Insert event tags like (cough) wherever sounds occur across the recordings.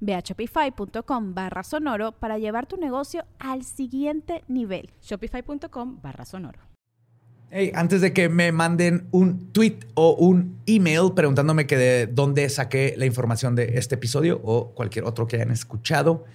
Ve a shopify.com barra sonoro para llevar tu negocio al siguiente nivel. Shopify.com barra sonoro. Hey, antes de que me manden un tweet o un email preguntándome que de dónde saqué la información de este episodio o cualquier otro que hayan escuchado,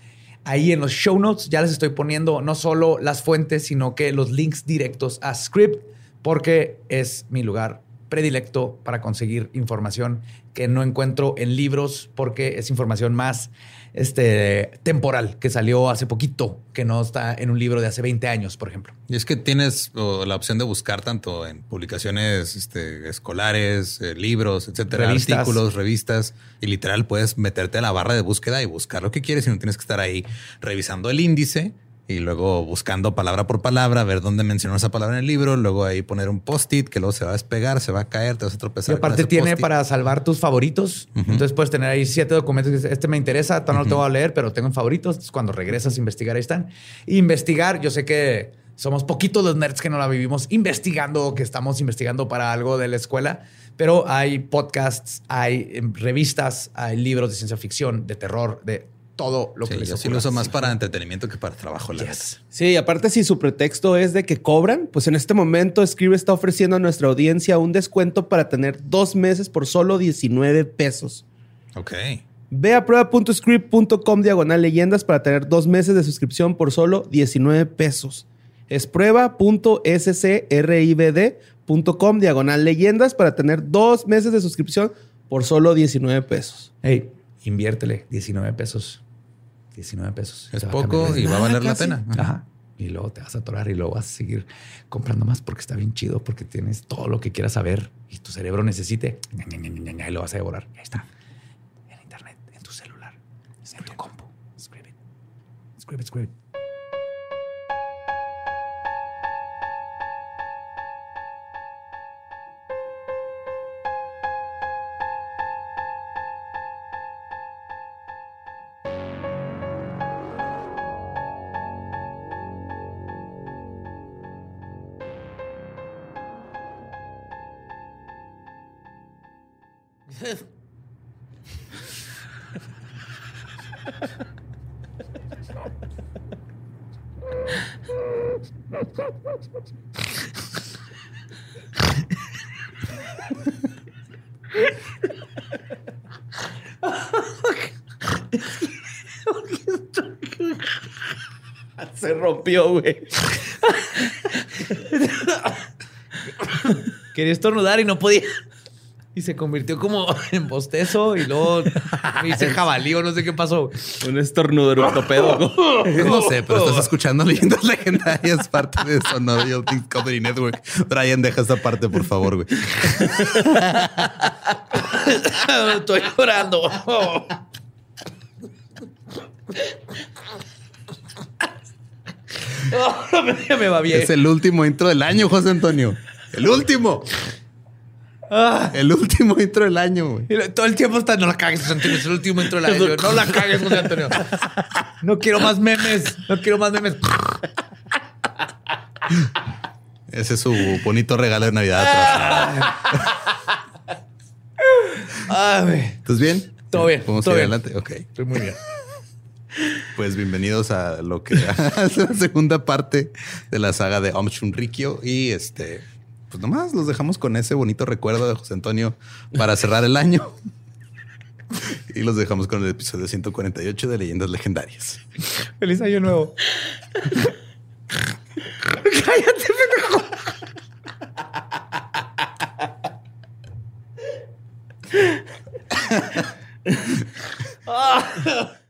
ahí en los show notes ya les estoy poniendo no solo las fuentes, sino que los links directos a Script, porque es mi lugar predilecto para conseguir información que no encuentro en libros porque es información más este, temporal que salió hace poquito, que no está en un libro de hace 20 años, por ejemplo. Y es que tienes la opción de buscar tanto en publicaciones este, escolares, eh, libros, etcétera, artículos, revistas, y literal puedes meterte a la barra de búsqueda y buscar lo que quieres y no tienes que estar ahí revisando el índice y luego buscando palabra por palabra, ver dónde mencionó esa palabra en el libro, luego ahí poner un post-it que luego se va a despegar, se va a caer, te vas a tropezar. Y aparte tiene para salvar tus favoritos. Entonces puedes tener ahí siete documentos. Este me interesa, no lo tengo a leer, pero tengo en favoritos. cuando regresas a investigar, ahí están. investigar, yo sé que somos poquitos los nerds que no la vivimos investigando, que estamos investigando para algo de la escuela, pero hay podcasts, hay revistas, hay libros de ciencia ficción, de terror, de todo lo que les yo sí lo uso más para entretenimiento que para trabajo. La Sí, aparte si su pretexto es de que cobran, pues en este momento Scribe está ofreciendo a nuestra audiencia un descuento para tener dos meses por solo 19 pesos. Ok. Ve a prueba.script.com diagonal leyendas para tener dos meses de suscripción por solo 19 pesos. Es prueba.scribd.com diagonal leyendas para tener dos meses de suscripción por solo 19 pesos. Hey, inviértele 19 pesos. 19 pesos. Es poco y va a valer la pena. Ajá. Y luego te vas a atorar y luego vas a seguir comprando más porque está bien chido, porque tienes todo lo que quieras saber y tu cerebro necesite. Y lo vas a devorar. Ahí está. En internet, en tu celular, en tu compu. Scribe it. Scribe güey. Quería estornudar y no podía. Y se convirtió como en bostezo y luego me (laughs) hice jabalí o no sé qué pasó. Un estornudo ortopedo. no sé, pero estás escuchando leyendas legendarias, parte de Sonoro Comedy Network. Brian, deja esta parte, por favor, güey. Estoy llorando. (laughs) me va bien. Es el último intro del año, José Antonio. El último. Ah. El último intro del año, güey. Todo el tiempo está, no la cagues, José Antonio, es el último intro del (laughs) año. No la cagues, José Antonio. (laughs) No quiero más memes, no quiero más memes. Ese es su bonito regalo de Navidad. Ah, ¿Estás bien? Todo bien. Vamos todo bien. adelante. Ok. Estoy muy bien. Pues bienvenidos a lo que (laughs) es la segunda parte de la saga de Om Shunrikyo. Y este, pues nomás los dejamos con ese bonito recuerdo de José Antonio para cerrar el año. (laughs) Y los dejamos con el episodio 148 de Leyendas Legendarias. Feliz año nuevo. Cállate, pendejo. oh. (laughs)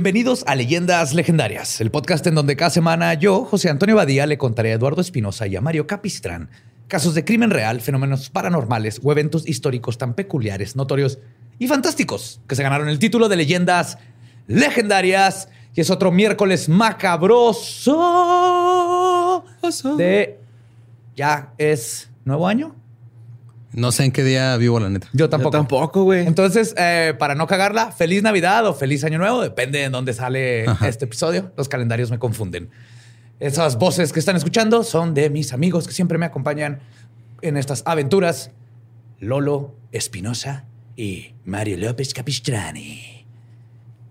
Bienvenidos a Leyendas Legendarias, el podcast en donde cada semana yo, José Antonio Badía, le contaré a Eduardo Espinosa y a Mario Capistrán casos de crimen real, fenómenos paranormales o eventos históricos tan peculiares, notorios y fantásticos que se ganaron el título de Leyendas Legendarias. Y es otro miércoles macabroso de... Ya es nuevo año. No sé en qué día vivo, la neta. Yo tampoco. Yo tampoco, güey. Entonces, eh, para no cagarla, feliz Navidad o feliz Año Nuevo, depende de dónde sale este episodio. Los calendarios me confunden. Esas voces que están escuchando son de mis amigos que siempre me acompañan en estas aventuras. Lolo Espinosa y Mario López Capistrani.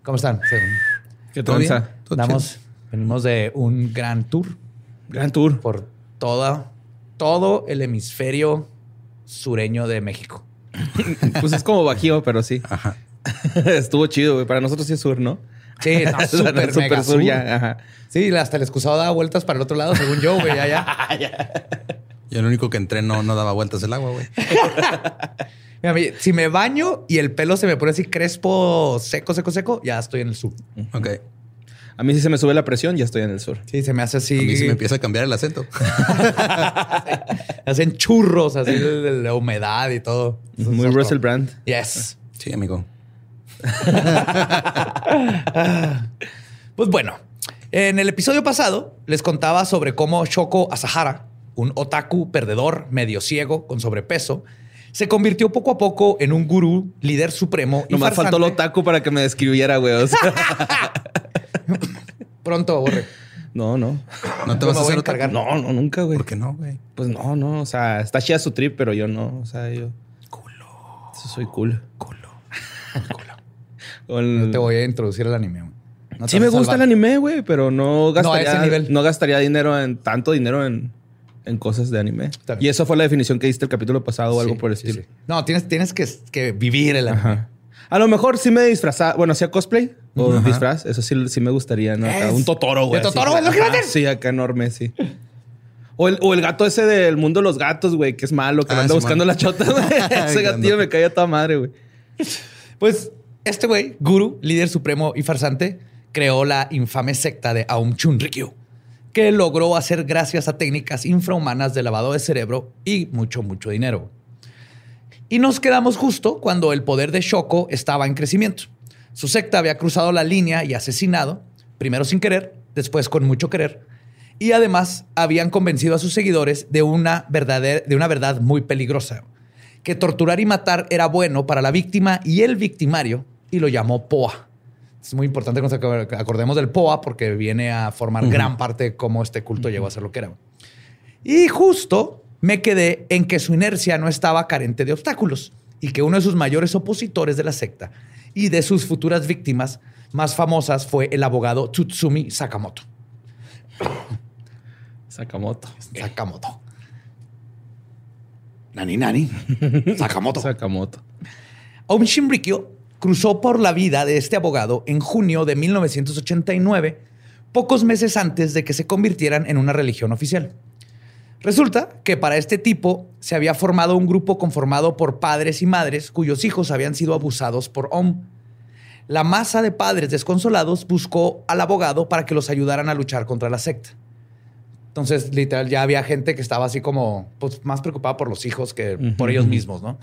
¿Cómo están? ¿Qué Damos, venimos de un gran tour Gran tour. por toda, todo el hemisferio sureño de México. (laughs) Pues es como bajío, pero sí. Ajá. (laughs) Estuvo chido, güey. Para nosotros sí es sur, ¿no? Sí, no, (laughs) súper Super mega sur. ya. Ajá. Sí, hasta el excusado daba vueltas para el otro lado, según yo, güey, ya, ya. Yo el único que entré no, no daba vueltas el agua, güey. Mira, mi- si me baño y el pelo se me pone así crespo, seco, seco, seco, ya estoy en el sur. Ok. A mí sí se me sube la presión, ya estoy en el sur. Sí, se me hace así. A mí sí me empieza a cambiar el acento. (laughs) Hacen churros así de la humedad y todo. Muy Russell. Brand. Yes. Sí, amigo. (laughs) Pues bueno, en el episodio pasado les contaba sobre cómo Shoko Asahara, un otaku perdedor, medio ciego, con sobrepeso, se convirtió poco a poco en un gurú, líder supremo y Nomás faltó el otaku para que me describiera, güey. O sea, (laughs) (laughs) Pronto, borre. no, no. No te vas a hacer otra. No, no, nunca, güey. ¿Por qué no, güey? Pues no, no. O sea, está chida su trip, pero yo no. O sea, yo. Culo. Eso soy cool. Culo. O el- (laughs) Te voy a introducir el anime. güey. No sí me gusta el anime, güey, pero no gastaría, ese nivel. no gastaría dinero en tanto dinero en, en cosas de anime. Y eso fue la definición que diste el capítulo pasado o algo por el sí, estilo. sí. No, tienes, tienes que, que vivir el anime. Ajá. A lo mejor sí me disfrazaba, bueno, hacía cosplay o Ajá. disfraz, eso sí, sí me gustaría, ¿no? Acá un Totoro, güey. ¿De. Totoro, hacer? Sí, acá enorme, sí. O el, o el gato ese del mundo de los gatos, güey, que es malo, que Ah, anda buscando man. la chota, (laughs) güey. (laughs) Ese gatillo me caía a toda madre, güey. Pues este güey, guru, líder supremo y farsante, creó la infame secta de Aum Chunrikyo, que logró hacer gracias a técnicas infrahumanas de lavado de cerebro y mucho, mucho dinero. Y nos quedamos justo cuando el poder de Shoko estaba en crecimiento. Su secta había cruzado la línea y asesinado, primero sin querer, después con mucho querer, y además habían convencido a sus seguidores de una, verdadera, de una verdad muy peligrosa, que torturar y matar era bueno para la víctima y el victimario, y lo llamó POA. Es muy importante que nos ac- acordemos del POA porque viene a formar gran parte de cómo este culto llegó a ser lo que era. Y justo me quedé en que su inercia no estaba carente de obstáculos y que uno de sus mayores opositores de la secta y de sus futuras víctimas más famosas fue el abogado Tsutsumi Sakamoto. Sakamoto. Sakamoto. Nani Nani. Sakamoto. Sakamoto. Aum Shinrikyo cruzó por la vida de este abogado en junio de 1989, pocos meses antes de que se convirtieran en una religión oficial. Resulta que para este tipo se había formado un grupo conformado por padres y madres cuyos hijos habían sido abusados por Om. La masa de padres desconsolados buscó al abogado para que los ayudaran a luchar contra la secta. Entonces, literal, ya había gente que estaba así como pues, más preocupada por los hijos que por ellos mismos, ¿no?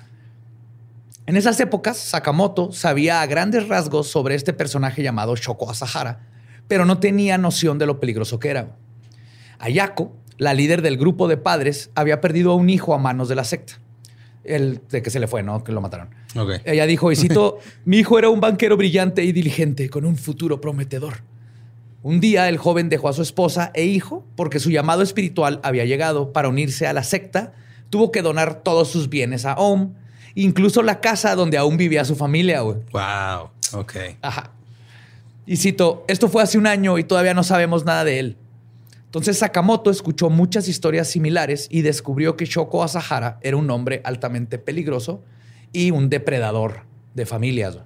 En esas épocas, Sakamoto sabía a grandes rasgos sobre este personaje llamado Shoko Asahara, pero no tenía noción de lo peligroso que era. Ayako, la líder del grupo de padres, había perdido a un hijo a manos de la secta. El de que se le fue, ¿no? Que lo mataron. Ella dijo, y cito, (laughs) mi hijo era un banquero brillante y diligente, con un futuro prometedor. Un día el joven dejó a su esposa e hijo porque su llamado espiritual había llegado para unirse a la secta tuvo que donar todos sus bienes a Ohm, incluso la casa donde aún vivía su familia. Wow. Ok. Ajá. Y cito, esto fue hace un año y todavía no sabemos nada de él. Entonces Sakamoto escuchó muchas historias similares y descubrió que Shoko Asahara era un hombre altamente peligroso y un depredador de familias.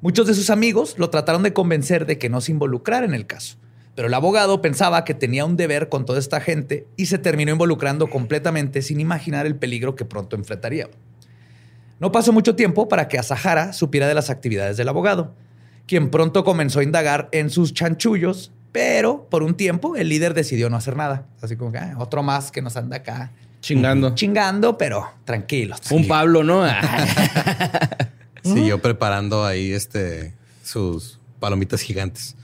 Muchos de sus amigos lo trataron de convencer de que no se involucrara en el caso, pero el abogado pensaba que tenía un deber con toda esta gente y se terminó involucrando completamente sin imaginar el peligro que pronto enfrentaría. No pasó mucho tiempo para que Asahara supiera de las actividades del abogado quien pronto comenzó a indagar en sus chanchullos, pero por un tiempo el líder decidió no hacer nada. Así como que ah, otro más que nos anda acá. Chingando. Chingando, pero tranquilos. Un Pablo, ¿no? (laughs) Siguió preparando ahí este sus palomitas gigantes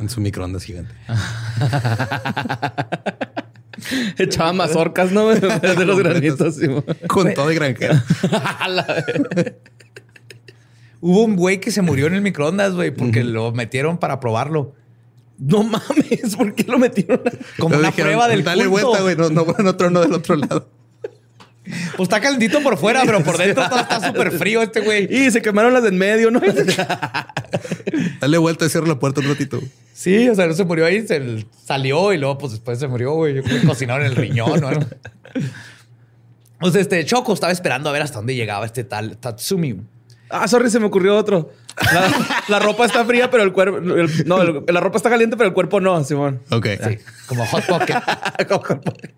en su microondas gigante. (laughs) Echaba mazorcas, ¿no? (laughs) De los granitos. Con todo y granjero. Hubo un güey que se murió en el microondas, güey, porque lo metieron para probarlo. No mames, ¿por qué lo metieron? Como una prueba del Dale vuelta, güey. No, no, no no del otro lado. Pues está calentito por fuera, pero por dentro (laughs) está súper frío este güey. Y se quemaron las del medio, ¿no? (laughs) Dale vuelta y cierra la puerta un ratito. Sí, o sea, no se murió ahí, se salió y luego pues después se murió, güey. Yo creo que cocinaron el riñón, ¿no? Entonces, este Choco estaba esperando a ver hasta dónde llegaba este tal Tatsumi. Ah, sorry, se me ocurrió otro. La, ropa está fría, pero el cuerpo. no, la ropa está caliente, pero el cuerpo no, Simón. Ok. como Hot Pocket. (laughs) como Hot Pocket.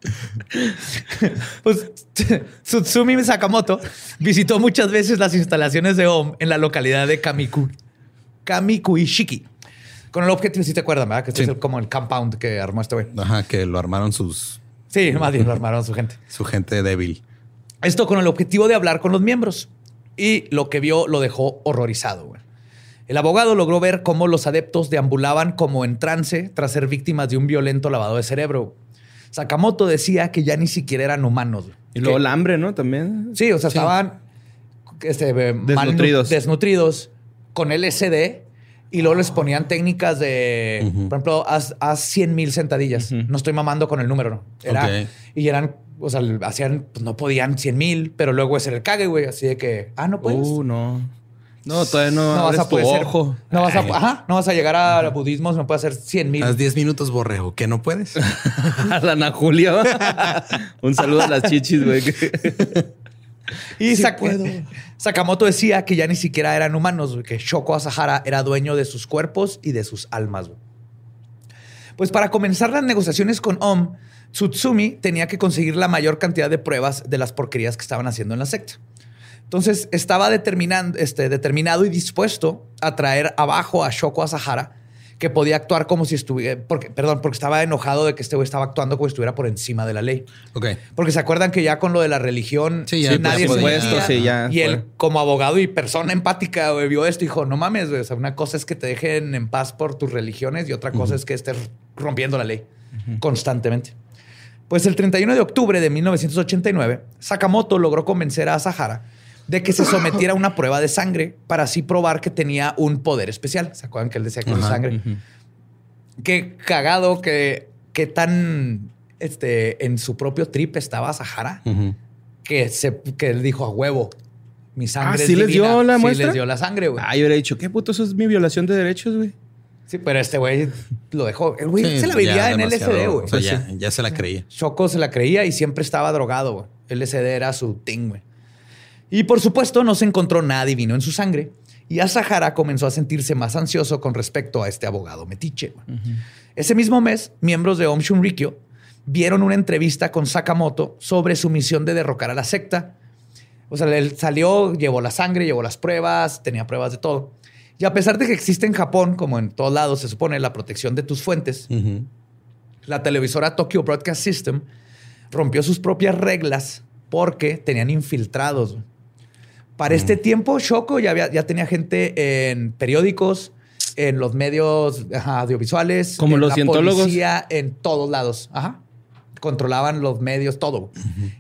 (laughs) pues (laughs) Tsutsumi Sakamoto visitó muchas veces las instalaciones de OM en la localidad de Kamiku, Kamikuishiki. Con el objetivo, si te acuerdas, ¿verdad? Que este es como el compound que armó este güey. Ajá, que lo armaron sus. Sí, más bien lo armaron su gente. Su gente débil. Esto con el objetivo de hablar con los miembros y lo que vio lo dejó horrorizado. El abogado logró ver cómo los adeptos deambulaban como en trance tras ser víctimas de un violento lavado de cerebro. Sakamoto decía que ya ni siquiera eran humanos. Y luego el hambre, ¿no? También. Sí, o sea, estaban este, eh, desnutridos. desnutridos con LSD y luego les ponían técnicas de, por ejemplo, haz, 100 mil sentadillas. No estoy mamando con el número, ¿no? Era, Y eran o sea, hacían, pues no podían 100 mil, pero luego es el cague, güey. Así de que, ah, no puedes. Uh, no. No, todavía no, no vas a poder ojo. no vas a, ajá, no vas a llegar a budismo, no puedes hacer 100 mil. Haz 10 minutos, borrego, que no puedes. (laughs) a la Ana Julia. (laughs) Un saludo a las chichis, güey. y Sakamoto decía que ya ni siquiera eran humanos, que Shoko Asahara era dueño de sus cuerpos y de sus almas. Pues para comenzar las negociaciones con Om, Tsutsumi tenía que conseguir la mayor cantidad de pruebas de las porquerías que estaban haciendo en la secta. Entonces estaba este, determinado y dispuesto a traer abajo a Shoko Asahara, que podía actuar como si estuviera, porque, perdón, porque estaba enojado de que este güey estaba actuando como si estuviera por encima de la ley. Ok. Porque se acuerdan que ya con lo de la religión, nadie se Y él, como abogado y persona empática, vio esto y dijo, no mames, O sea, una cosa es que te dejen en paz por tus religiones y otra cosa es que estés rompiendo la ley constantemente. Pues el 31 de octubre de 1989, Sakamoto logró convencer a Asahara de que se sometiera a una prueba de sangre para así probar que tenía un poder especial. ¿Se acuerdan que él decía que era sangre? Qué cagado que, qué tan este, en su propio trip estaba Asahara que, se, que él dijo a huevo. Mi sangre ah, ¿sí les dio la muestra? Sí les dio la sangre, güey. Ah, yo hubiera dicho, ¿qué puto? Eso es mi violación de derechos, güey. Sí, pero este güey lo dejó. El güey se la vivía en LSD, güey. O sea, ya, ya, se la creía. Choco se la creía y siempre estaba drogado, güey. LSD era su thing, güey. Y por supuesto, no se encontró nada divino en su sangre. Y Asahara comenzó a sentirse más ansioso con respecto a este abogado metiche. Ese mismo mes, miembros de Om Shunrikyo vieron una entrevista con Sakamoto sobre su misión de derrocar a la secta. O sea, él salió, llevó la sangre, llevó las pruebas, tenía pruebas de todo. Y a pesar de que existe en Japón, como en todos lados, se supone la protección de tus fuentes, la televisora Tokyo Broadcast System rompió sus propias reglas porque tenían infiltrados. Para este mm. tiempo, Shoko ya, ya tenía gente en periódicos, en los medios audiovisuales, como en los la policía, en todos lados. Ajá. Controlaban los medios, todo.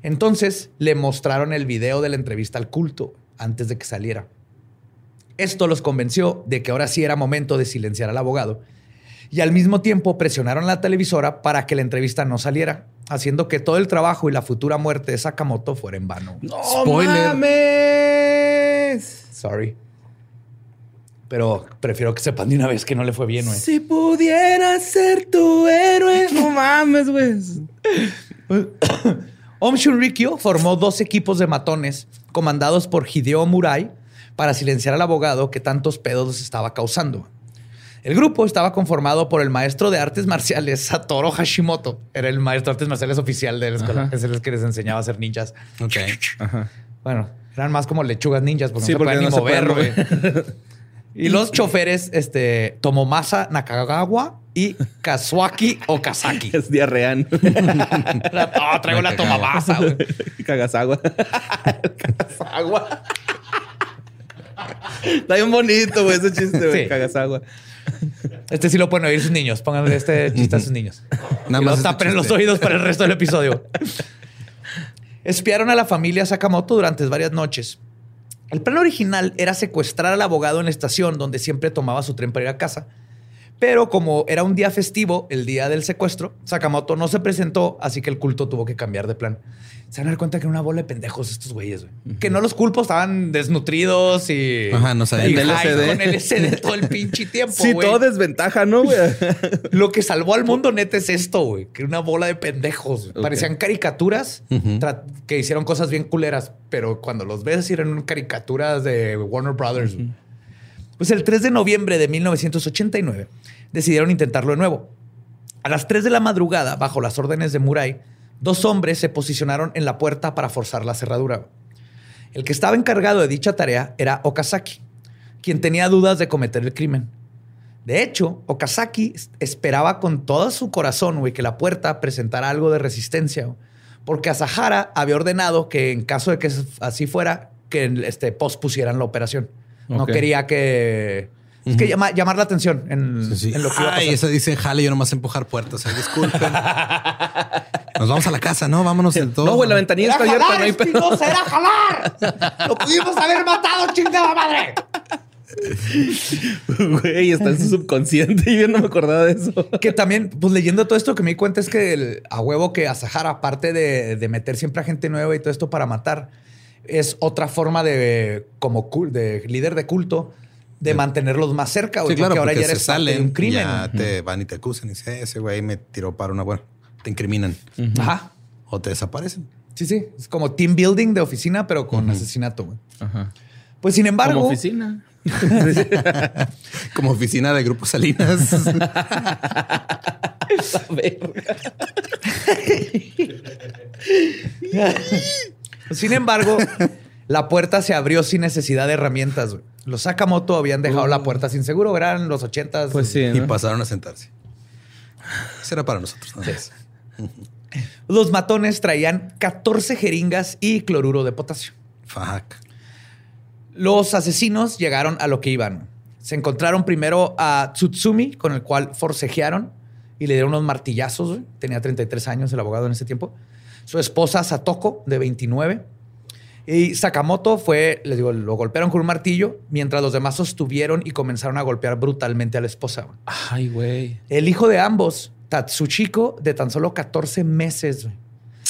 Entonces le mostraron el video de la entrevista al culto antes de que saliera. Esto los convenció de que ahora sí era momento de silenciar al abogado y al mismo tiempo presionaron a la televisora para que la entrevista no saliera, haciendo que todo el trabajo y la futura muerte de Sakamoto fuera en vano. ¡No Spoiler. mames! Sorry. Pero prefiero que sepan de una vez que no le fue bien, güey. Si pudiera ser tu héroe. (laughs) No mames, güey. (coughs) Om Shunrikyo formó dos equipos de matones comandados por Hideo Murai para silenciar al abogado que tantos pedos les estaba causando. El grupo estaba conformado por el maestro de artes marciales (laughs) Satoru Hashimoto. Era el maestro de artes marciales oficial de la escuela. Ajá. Es el que les enseñaba a hacer ninjas. Ok. Ajá. Bueno, eran más como lechugas ninjas porque Sí, no se porque podían no mover, pueden. Y los choferes, este, Tomomasa Nakagawa y Kazuaki Okazaki. (laughs) Es diarreán. oh, traigo la Tomomasa, (laughs) agua. agua. Está bien bonito, güey, ese chiste, güey. Sí. Cagas agua. Este sí lo pueden oír sus niños. Pónganle este chiste a sus niños. Nada y más lo este tapen los oídos para el resto del episodio. Espiaron a la familia Sakamoto durante varias noches. El plan original era secuestrar al abogado en la estación donde siempre tomaba su tren para ir a casa. Pero como era un día festivo, el día del secuestro, Sakamoto no se presentó, así que el culto tuvo que cambiar de plan. Se van a dar cuenta que era una bola de pendejos estos güeyes, güey. Que no los culpo, estaban desnutridos y... Ajá, no sabían. y El high LSD. con LSD todo el pinche tiempo, Sí, güey. todo desventaja, ¿no, güey? (laughs) Lo que salvó al mundo neta es esto, güey. Que una bola de pendejos. Parecían caricaturas que hicieron cosas bien culeras, pero cuando los ves eran caricaturas de Warner Brothers. Pues el 3 de noviembre de 1989 decidieron intentarlo de nuevo. A las 3 de la madrugada, bajo las órdenes de Murai, dos hombres se posicionaron en la puerta para forzar la cerradura. El que estaba encargado de dicha tarea era Okazaki, quien tenía dudas de cometer el crimen. De hecho, Okazaki esperaba con todo su corazón que la puerta presentara algo de resistencia, porque Asahara había ordenado que en caso de que así fuera, que este, pospusieran la operación. No quería que... Es que llama- llamar la atención en, Sí, sí. en lo que iba a Ay, pasar. eso dice jale, yo nomás empujar puertas. Ay, disculpen. (laughs) Nos vamos a la casa, ¿no? Vámonos en todo. No, güey, la ventanilla ¡Era está abierta, jalar, no hay pedo. Era jalar! ¡Lo pudimos haber matado, chingada madre! (laughs) Güey, está en su subconsciente y yo no me acordaba de eso. (laughs) Que también, pues leyendo todo esto que me di cuenta es que el- a huevo que Asahara, aparte de, de meter siempre a gente nueva y todo esto para matar, es otra forma de, como cul- de líder de culto, de mantenerlos más cerca. Sí, claro, porque ahora ya se eres parte salen, de un crimen. ya te van y te acusan y dicen, ese güey me tiró para una buena. Te incriminan Ajá. o te desaparecen. Sí, sí. Es como team building de oficina, pero con asesinato. güey. Ajá. Pues sin embargo, Como oficina. (laughs) Como oficina de Grupo Salinas. (laughs) (laughs) Sin embargo, la puerta se abrió sin necesidad de herramientas. güey. Los Sakamoto habían dejado la puerta sin seguro. Eran los ochentas. Pues sí, y ¿no? pasaron a sentarse. Eso era para nosotros. más. Los matones traían 14 jeringas y cloruro de potasio. Fuck. Los asesinos llegaron a lo que iban. Se encontraron primero a Tsutsumi, con el cual forcejearon y le dieron unos martillazos. güey. Tenía 33 años el abogado en ese tiempo. Su esposa Satoko, de 29. Y Sakamoto fue, les digo, lo golpearon con un martillo, mientras los demás sostuvieron y comenzaron a golpear brutalmente a la esposa. Ay, güey. El hijo de ambos, Tatsuchiko, de tan solo 14 meses,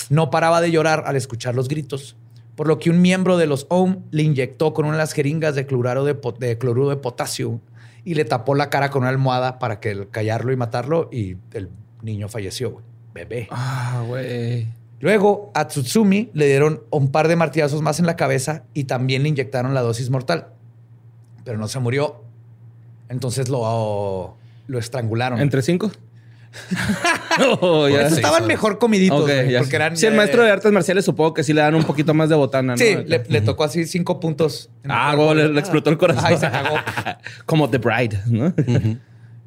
no paraba de llorar al escuchar los gritos, por lo que un miembro de los OM le inyectó con una de las jeringas de cloruro de, po- de cloruro de potasio y le tapó la cara con una almohada para que callarlo y matarlo y el niño falleció, güey. Bebé. Ah, güey. Luego a Tsutsumi le dieron un par de martillazos más en la cabeza y también le inyectaron la dosis mortal, pero no se murió. Entonces lo, lo estrangularon. ¿Entre (laughs) cinco? (laughs) Oh, ya. Sí. Estaban mejor comiditos, Ok, güey, ya porque eran. Sí, el eh, maestro de artes marciales supongo que sí le dan un poquito más de botana, ¿no? Sí, le, le tocó así cinco puntos. Ah, güey, le, le explotó el corazón. Ay, se cagó. (laughs) Como The Bride, ¿no?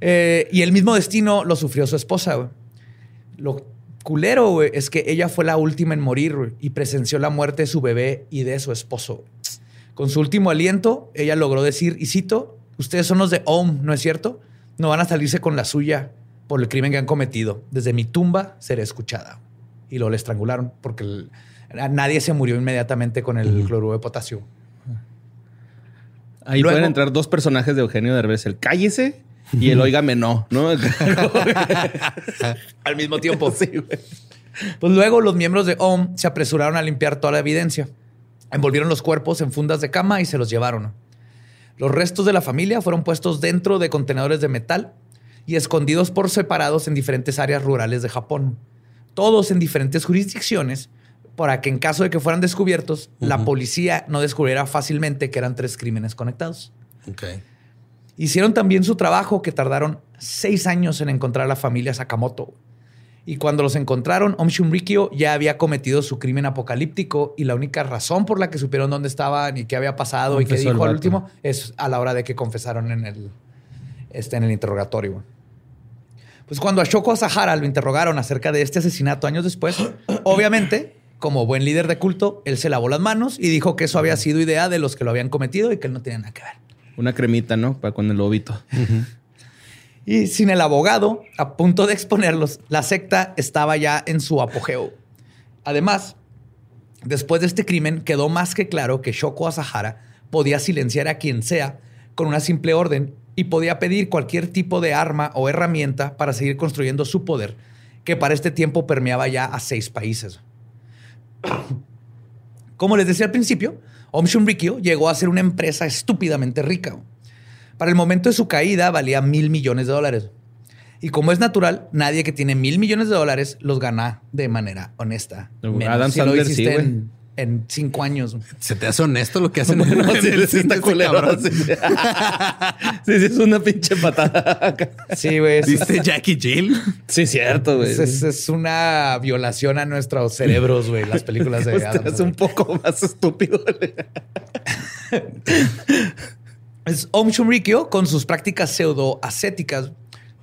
Eh, y el mismo destino lo sufrió su esposa, güey. Lo culero, güey, es que ella fue la última en morir güey, y presenció la muerte de su bebé y de su esposo. Con su último aliento, ella logró decir, y cito, ustedes son los de OM, ¿no es cierto? No van a salirse con la suya por el crimen que han cometido. Desde mi tumba seré escuchada. Y lo le estrangularon porque el- nadie se murió inmediatamente con el cloruro de potasio. Ahí Luego- pueden entrar dos personajes de Eugenio Derbez, el cállese y el óigame no, ¿no? (laughs) Al mismo tiempo. sí, güey. Pues luego los miembros de OM se apresuraron a limpiar toda la evidencia. Envolvieron los cuerpos en fundas de cama y se los llevaron. Los restos de la familia fueron puestos dentro de contenedores de metal y escondidos por separados en diferentes áreas rurales de Japón. Todos en diferentes jurisdicciones para que en caso de que fueran descubiertos, la policía no descubriera fácilmente que eran tres crímenes conectados. Hicieron también su trabajo que tardaron seis años en encontrar a la familia Sakamoto. Y cuando los encontraron, Om Shunrikyo ya había cometido su crimen apocalíptico y la única razón por la que supieron dónde estaban y qué había pasado y qué dijo al último es a la hora de que confesaron en el, este, en el interrogatorio. Pues cuando a Shoko Asahara lo interrogaron acerca de este asesinato años después, (coughs) obviamente, como buen líder de culto, él se lavó las manos y dijo que eso había sido idea de los que lo habían cometido y que él no tenía nada que ver. Una cremita, ¿no? Para con el lobito. Y sin el abogado a punto de exponerlos, la secta estaba ya en su apogeo. Además, después de este crimen quedó más que claro que Shoko Asahara podía silenciar a quien sea con una simple orden y podía pedir cualquier tipo de arma o herramienta para seguir construyendo su poder, que para este tiempo permeaba ya a seis países. Como les decía al principio, Om Shunrikyo llegó a ser una empresa estúpidamente rica. Para el momento de su caída valía mil millones de dólares. Y como es natural, nadie que tiene mil millones de dólares los gana de manera honesta. Adam si lo hiciste en, cinco años. ¿Se te hace honesto lo que hacen (laughs) en, el, (laughs) sí, Sí. es una pinche patada. Sí, güey. ¿Viste Jackie Jill? Sí, cierto, güey. Es, una violación a nuestros cerebros, güey, las películas de (laughs) Adam. Es un poco más estúpido. Om Shunrikyo, con sus prácticas pseudo ascéticas,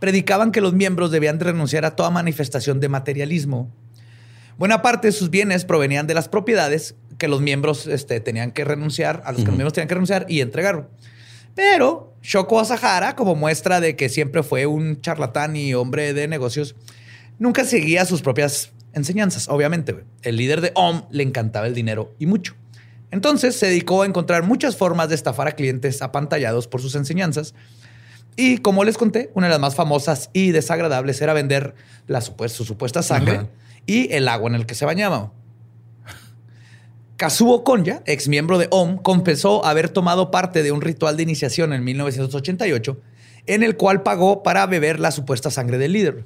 predicaban que los miembros debían renunciar a toda manifestación de materialismo. Buena parte de sus bienes provenían de las propiedades que los miembros este, tenían que renunciar, a los que los miembros tenían que renunciar y entregar. Pero Shoko Asahara, como muestra de que siempre fue un charlatán y hombre de negocios, nunca seguía sus propias enseñanzas. Obviamente, el líder de OM le encantaba el dinero y mucho. Entonces se dedicó a encontrar muchas formas de estafar a clientes apantallados por sus enseñanzas. Y como les conté, una de las más famosas y desagradables era vender la su supuesta sangre y el agua en el que se bañaba. Kazuo Konya, ex miembro de OM, confesó haber tomado parte de un ritual de iniciación en 1988 en el cual pagó para beber la supuesta sangre del líder.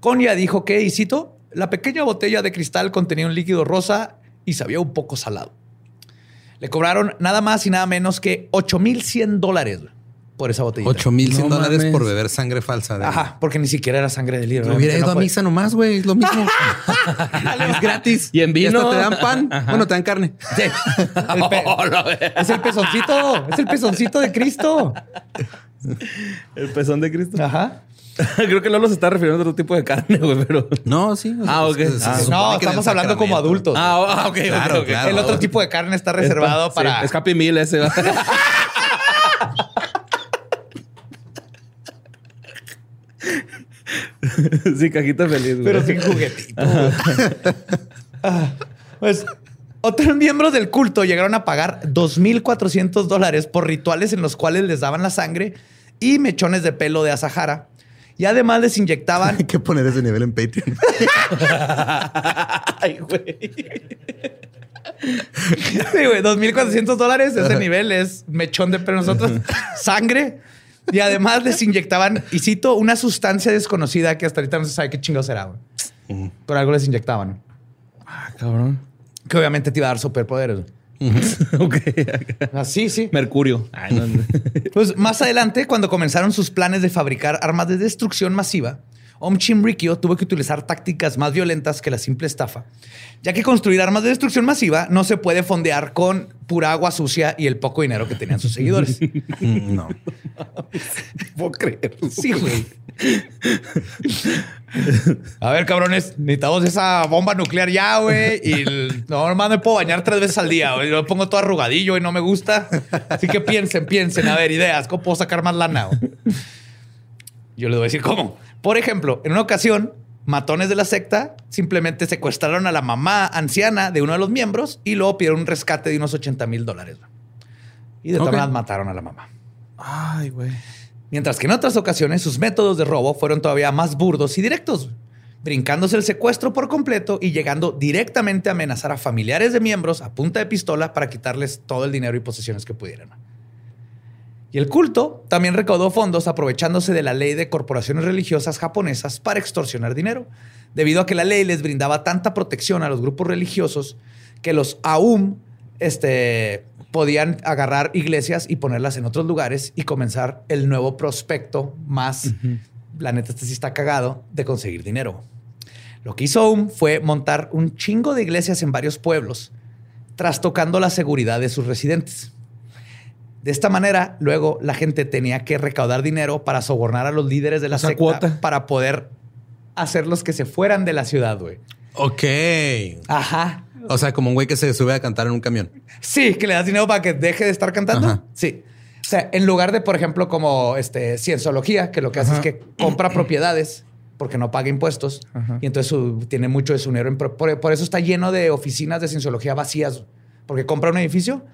Konya dijo que, y cito, la pequeña botella de cristal contenía un líquido rosa y sabía un poco salado. Le cobraron nada más y nada menos que 8100 dólares por esa botella. 8100 dólares por beber sangre falsa. Ajá, porque ni siquiera era sangre de libro. No hubiera ido a misa nomás, güey. Es lo mismo. (laughs) es gratis. Y en vino. te dan pan. Bueno, te dan carne. (laughs) es el pezoncito. Es el pezoncito de Cristo. El pezón de Cristo. Ajá. (laughs) Creo que Lolo se está refiriendo a otro tipo de carne, güey, pero. No, sí. ah, ok. no, estamos hablando como adultos. Ah, ah ok, claro, Claro. El otro tipo de carne está reservado para. es Happy Meal ese. (laughs) sí, cajita feliz, güey. Pero sin juguetito. Ah, pues otros miembros del culto llegaron a pagar 2.400 dólares por rituales en los cuales les daban la sangre y mechones de pelo de Asahara y además les inyectaban. (laughs) Hay que poner ese nivel en Patreon. (laughs) Ay, güey. Sí, güey, 2.400 dólares. Ese nivel es mechón de pelo nosotros. Sangre. Y además les inyectaban, y cito, una sustancia desconocida que hasta ahorita no se sabe qué chingados era, güey. Pero algo les inyectaban. Ah, cabrón. Que obviamente te iba a dar superpoderes. (laughs) ok. Así, sí. Mercurio. pues más adelante, cuando comenzaron sus planes de fabricar armas de destrucción masiva, Om Rikyo tuvo que utilizar tácticas más violentas que la simple estafa, ya que construir armas de destrucción masiva no se puede fondear con pura agua sucia y el poco dinero que tenían sus seguidores. no. (laughs) Puedo creer. Sí, güey. A ver, cabrones, necesitamos esa bomba nuclear ya, güey. Y no, no me puedo bañar tres veces al día. Güey. Yo lo pongo todo arrugadillo y no me gusta. Así que piensen, piensen. A ver, ideas. ¿Cómo puedo sacar más lana? Yo les voy a decir cómo. Por ejemplo, en una ocasión, matones de la secta simplemente secuestraron a la mamá anciana de uno de los miembros y luego pidieron un rescate de unos 80 mil dólares. Y de todas maneras mataron a la mamá. Ay, güey. Mientras que en otras ocasiones sus métodos de robo fueron todavía más burdos y directos. brincándose el secuestro por completo y llegando directamente a amenazar a familiares de miembros a punta de pistola para quitarles todo el dinero y posesiones que pudieran. Y el culto también recaudó fondos aprovechándose de la ley de corporaciones religiosas japonesas para extorsionar dinero, debido a que la ley les brindaba tanta protección a los grupos religiosos que los AUM este, podían agarrar iglesias y ponerlas en otros lugares y comenzar el nuevo prospecto más, la neta este sí está cagado, de conseguir dinero. Lo que hizo AUM fue montar un chingo de iglesias en varios pueblos, trastocando la seguridad de sus residentes. De esta manera, luego la gente tenía que recaudar dinero para sobornar a los líderes de la secta para poder hacerlos que se fueran de la ciudad, güey. Ok. Ajá. O sea, como un güey que se sube a cantar en un camión. Sí, que le das dinero para que deje de estar cantando. Sí. O sea, en lugar de, por ejemplo, como este cienciología, que lo que hace es que compra propiedades porque no paga impuestos y entonces tiene mucho de su dinero. por, por, eso está lleno de oficinas de cienciología vacías, porque compra un edificio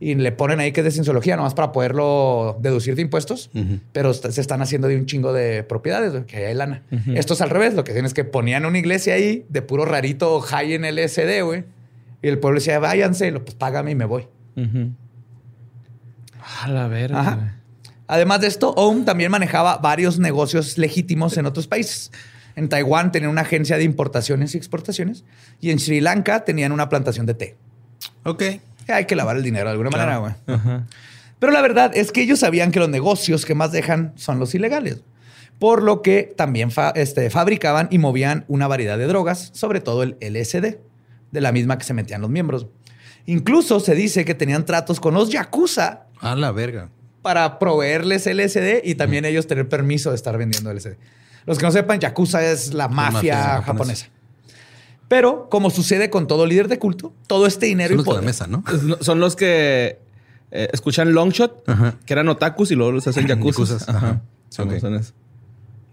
y le ponen ahí que es de cienciología, nomás para poderlo deducir de impuestos, pero se están haciendo de un chingo de propiedades, que hay lana. Esto es al revés, lo que tienen es que ponían una iglesia ahí de puro rarito high en LSD, güey, y el pueblo decía, váyanse, pues págame y me voy. A la verga. Además de esto, OM también manejaba varios negocios legítimos en otros países. En Taiwán tenían una agencia de importaciones y exportaciones y en Sri Lanka tenían una plantación de té. Ok hay que lavar el dinero de alguna manera, güey. Pero la verdad es que ellos sabían que los negocios que más dejan son los ilegales. Por lo que también este, fabricaban y movían una variedad de drogas, sobre todo el LSD, de la misma que se metían los miembros. Incluso se dice que tenían tratos con los Yakuza. A la verga. Para proveerles LSD y también ellos tener permiso de estar vendiendo LSD. Los que no sepan, Yakuza es la mafia, japonesa. Pero, como sucede con todo líder de culto, todo este dinero son y poder... mesa, ¿no? Son los que eh, escuchan Longshot, que eran otakus y luego los hacen yakuza. Ajá. Son,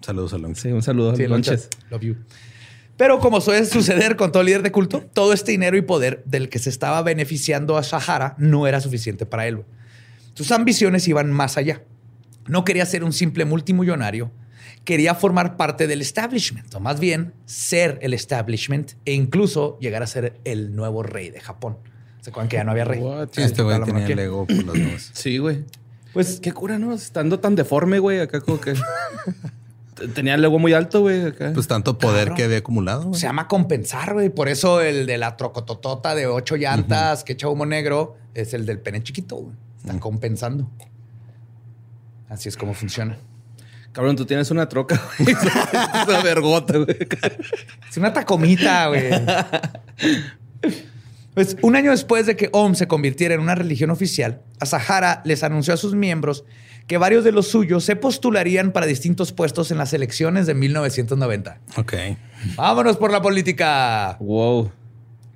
Saludos a Longshot. Sí, un saludo a Longshot. Love you. Pero como suele suceder con todo líder de culto, todo este dinero y poder del que se estaba beneficiando a Sahara no era suficiente para él. Sus ambiciones iban más allá. No quería ser un simple multimillonario, quería formar parte del establishment, o más bien ser el establishment e incluso llegar a ser el nuevo rey de Japón. ¿Se acuerdan que ya no había rey? este güey tenía el ego por los dos. Sí, güey. Pues qué cura, ¿no? Estando tan deforme, güey, acá como que... (laughs) Tenía el ego muy alto, güey. Pues tanto poder que había acumulado. Se llama compensar, güey. Por eso el de la trocototota de ocho llantas que echa humo negro es el del pene chiquito, güey. Están compensando. Así es como funciona. Cabrón, tú tienes una troca, (laughs) güey. es una vergota, güey. Es una tacomita, güey. Pues un año después de que OM se convirtiera en una religión oficial, Asahara les anunció a sus miembros que varios de los suyos se postularían para distintos puestos en las elecciones de 1990. Ok. Vámonos por la política. Wow.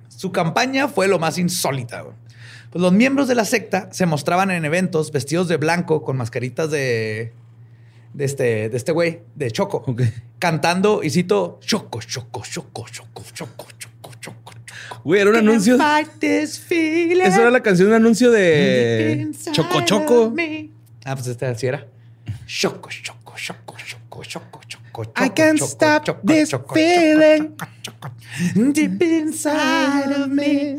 Su campaña fue lo más insólita. Pues los miembros de la secta se mostraban en eventos vestidos de blanco con mascaritas de de este, de este güey, de Choco, cantando y cito Choco, Choco, Choco, Choco, Choco, Choco, Choco. Güey, era un anuncio. Esa era la canción, un anuncio de Choco Choco. Ah, pues este así era. Choco, Choco, Choco, Choco, Choco, Choco. I can't stop this feeling deep inside of me.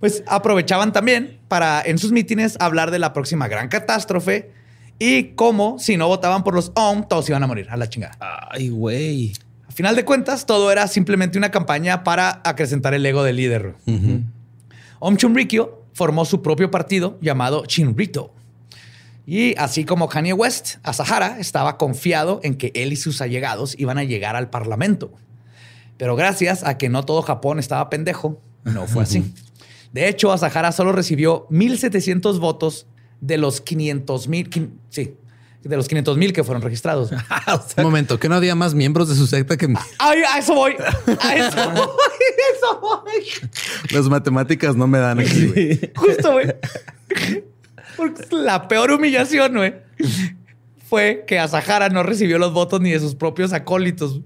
Pues aprovechaban también para en sus mítines hablar de la próxima gran catástrofe y cómo, si no votaban por los OM, todos iban a morir a la chingada. Ay, güey. A final de cuentas, todo era simplemente una campaña para acrecentar el ego del líder. Om Chunrikyo formó su propio partido llamado Chinrito. Y así como Kanye West, Asahara estaba confiado en que él y sus allegados iban a llegar al parlamento. Pero gracias a que no todo Japón estaba pendejo, no fue así. De hecho, Asahara solo recibió 1.700 votos de los 500 mil, sí, de los 500 mil que fueron registrados. (laughs) Un momento, que no había más miembros de su secta que... Ay, a eso voy. A eso (laughs) voy. eso voy. Las matemáticas no me dan aquí. Justo, güey. la peor humillación, güey. fue que Asahara no recibió los votos ni de sus propios acólitos.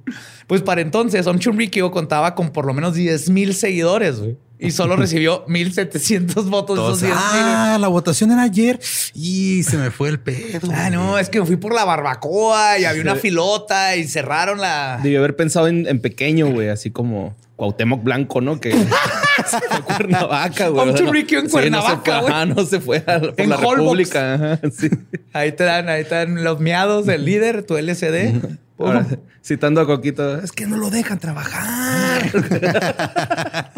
Pues para entonces, Om Chunrikyo contaba con por lo menos 10 mil seguidores, güey. Y solo (laughs) recibió 1700 votos. Todos, ah, la votación era ayer y se me fue el pedo. Ah, no, es que me fui por la barbacoa y había una filota y cerraron la. Debí haber pensado en, en pequeño, güey, así como Cuauhtémoc Blanco, ¿no? Que (laughs) Cuernavaca, güey. Chunrikyo en Cuernavaca, güey. Ah, no se fue a, por En la Holbox. República. Ajá, sí. Ahí te dan, ahí te dan los miados del líder, tu LCD. Ahora, citando a Coquito, es que no lo dejan trabajar. (laughs)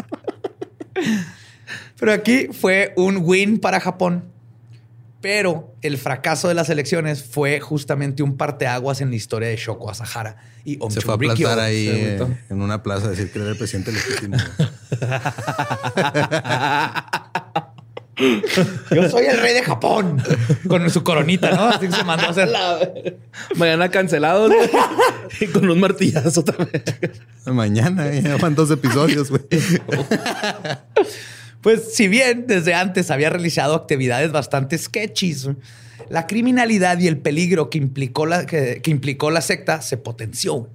Pero aquí fue un win para Japón. Pero el fracaso de las elecciones fue justamente un parteaguas en la historia de Shoko Asahara y Om Se fue a plantar ahí eh, en una plaza a decir que era el presidente legítimo. (laughs) Yo soy el rey de Japón. Con su coronita, ¿no? Así se mandó a hacer. (laughs) Mañana cancelado (laughs) y con un martillazo también. Mañana ya van dos episodios, güey. (laughs) Pues si bien desde antes había realizado actividades bastante sketchies, la criminalidad y el peligro que implicó la, que, que implicó la secta se potenció.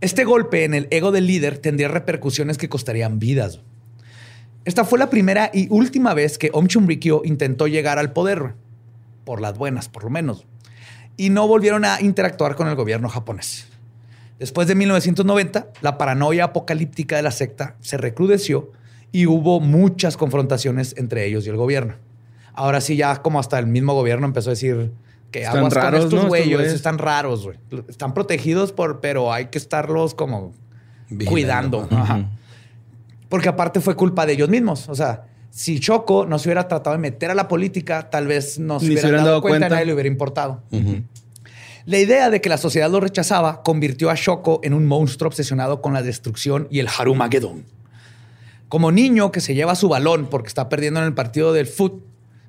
Este golpe en el ego del líder tendría repercusiones que costarían vidas. Esta fue la primera y última vez que Om intentó llegar al poder, por las buenas por lo menos, y no volvieron a interactuar con el gobierno japonés. Después de 1990, la paranoia apocalíptica de la secta se recrudeció y hubo muchas confrontaciones entre ellos y el gobierno. Ahora sí, ya como hasta el mismo gobierno empezó a decir que Están aguas raros, con estos están raros, güey. Están protegidos por, pero hay que estarlos como Vigilando. cuidando. Ajá. Porque aparte fue culpa de ellos mismos. O sea, si Choco no se hubiera tratado de meter a la política, tal vez no se hubieran hubieran dado dado cuenta, cuenta. nadie le hubiera importado. La idea de que la sociedad lo rechazaba convirtió a Shoko en un monstruo obsesionado con la destrucción y el Harumagedón. Como niño que se lleva su balón porque está perdiendo en el partido del foot,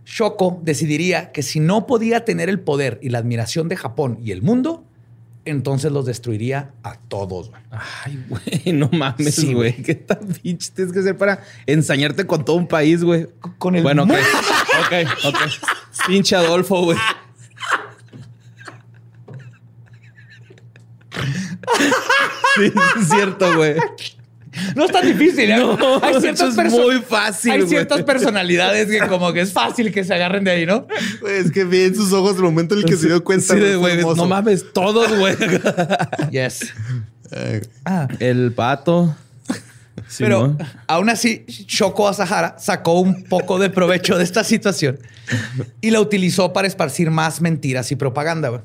Shoko decidiría que si no podía tener el poder y la admiración de Japón y el mundo, entonces los destruiría a todos. güey. Ay, güey, no mames, Sí, güey. ¿Qué tan pinche tienes que hacer para ensañarte con todo un país, güey? Con el Bueno, ok. Ok, ok. Pinche Adolfo, güey. Sí, es cierto, güey. No es tan difícil. ¿eh? No, (laughs) hay eso ciertas es muy fácil, Hay ciertas personalidades que como que es fácil que se agarren de ahí, ¿no? Es que vi en sus ojos el momento en el que se dio cuenta. Sí, güey, no mames, todos, güey. (laughs) Yes. Ah, El pato. Sí, (laughs) Pero ¿no? aún así, Shoko Asahara sacó un poco de provecho de esta situación y la utilizó para esparcir más mentiras y propaganda. güey.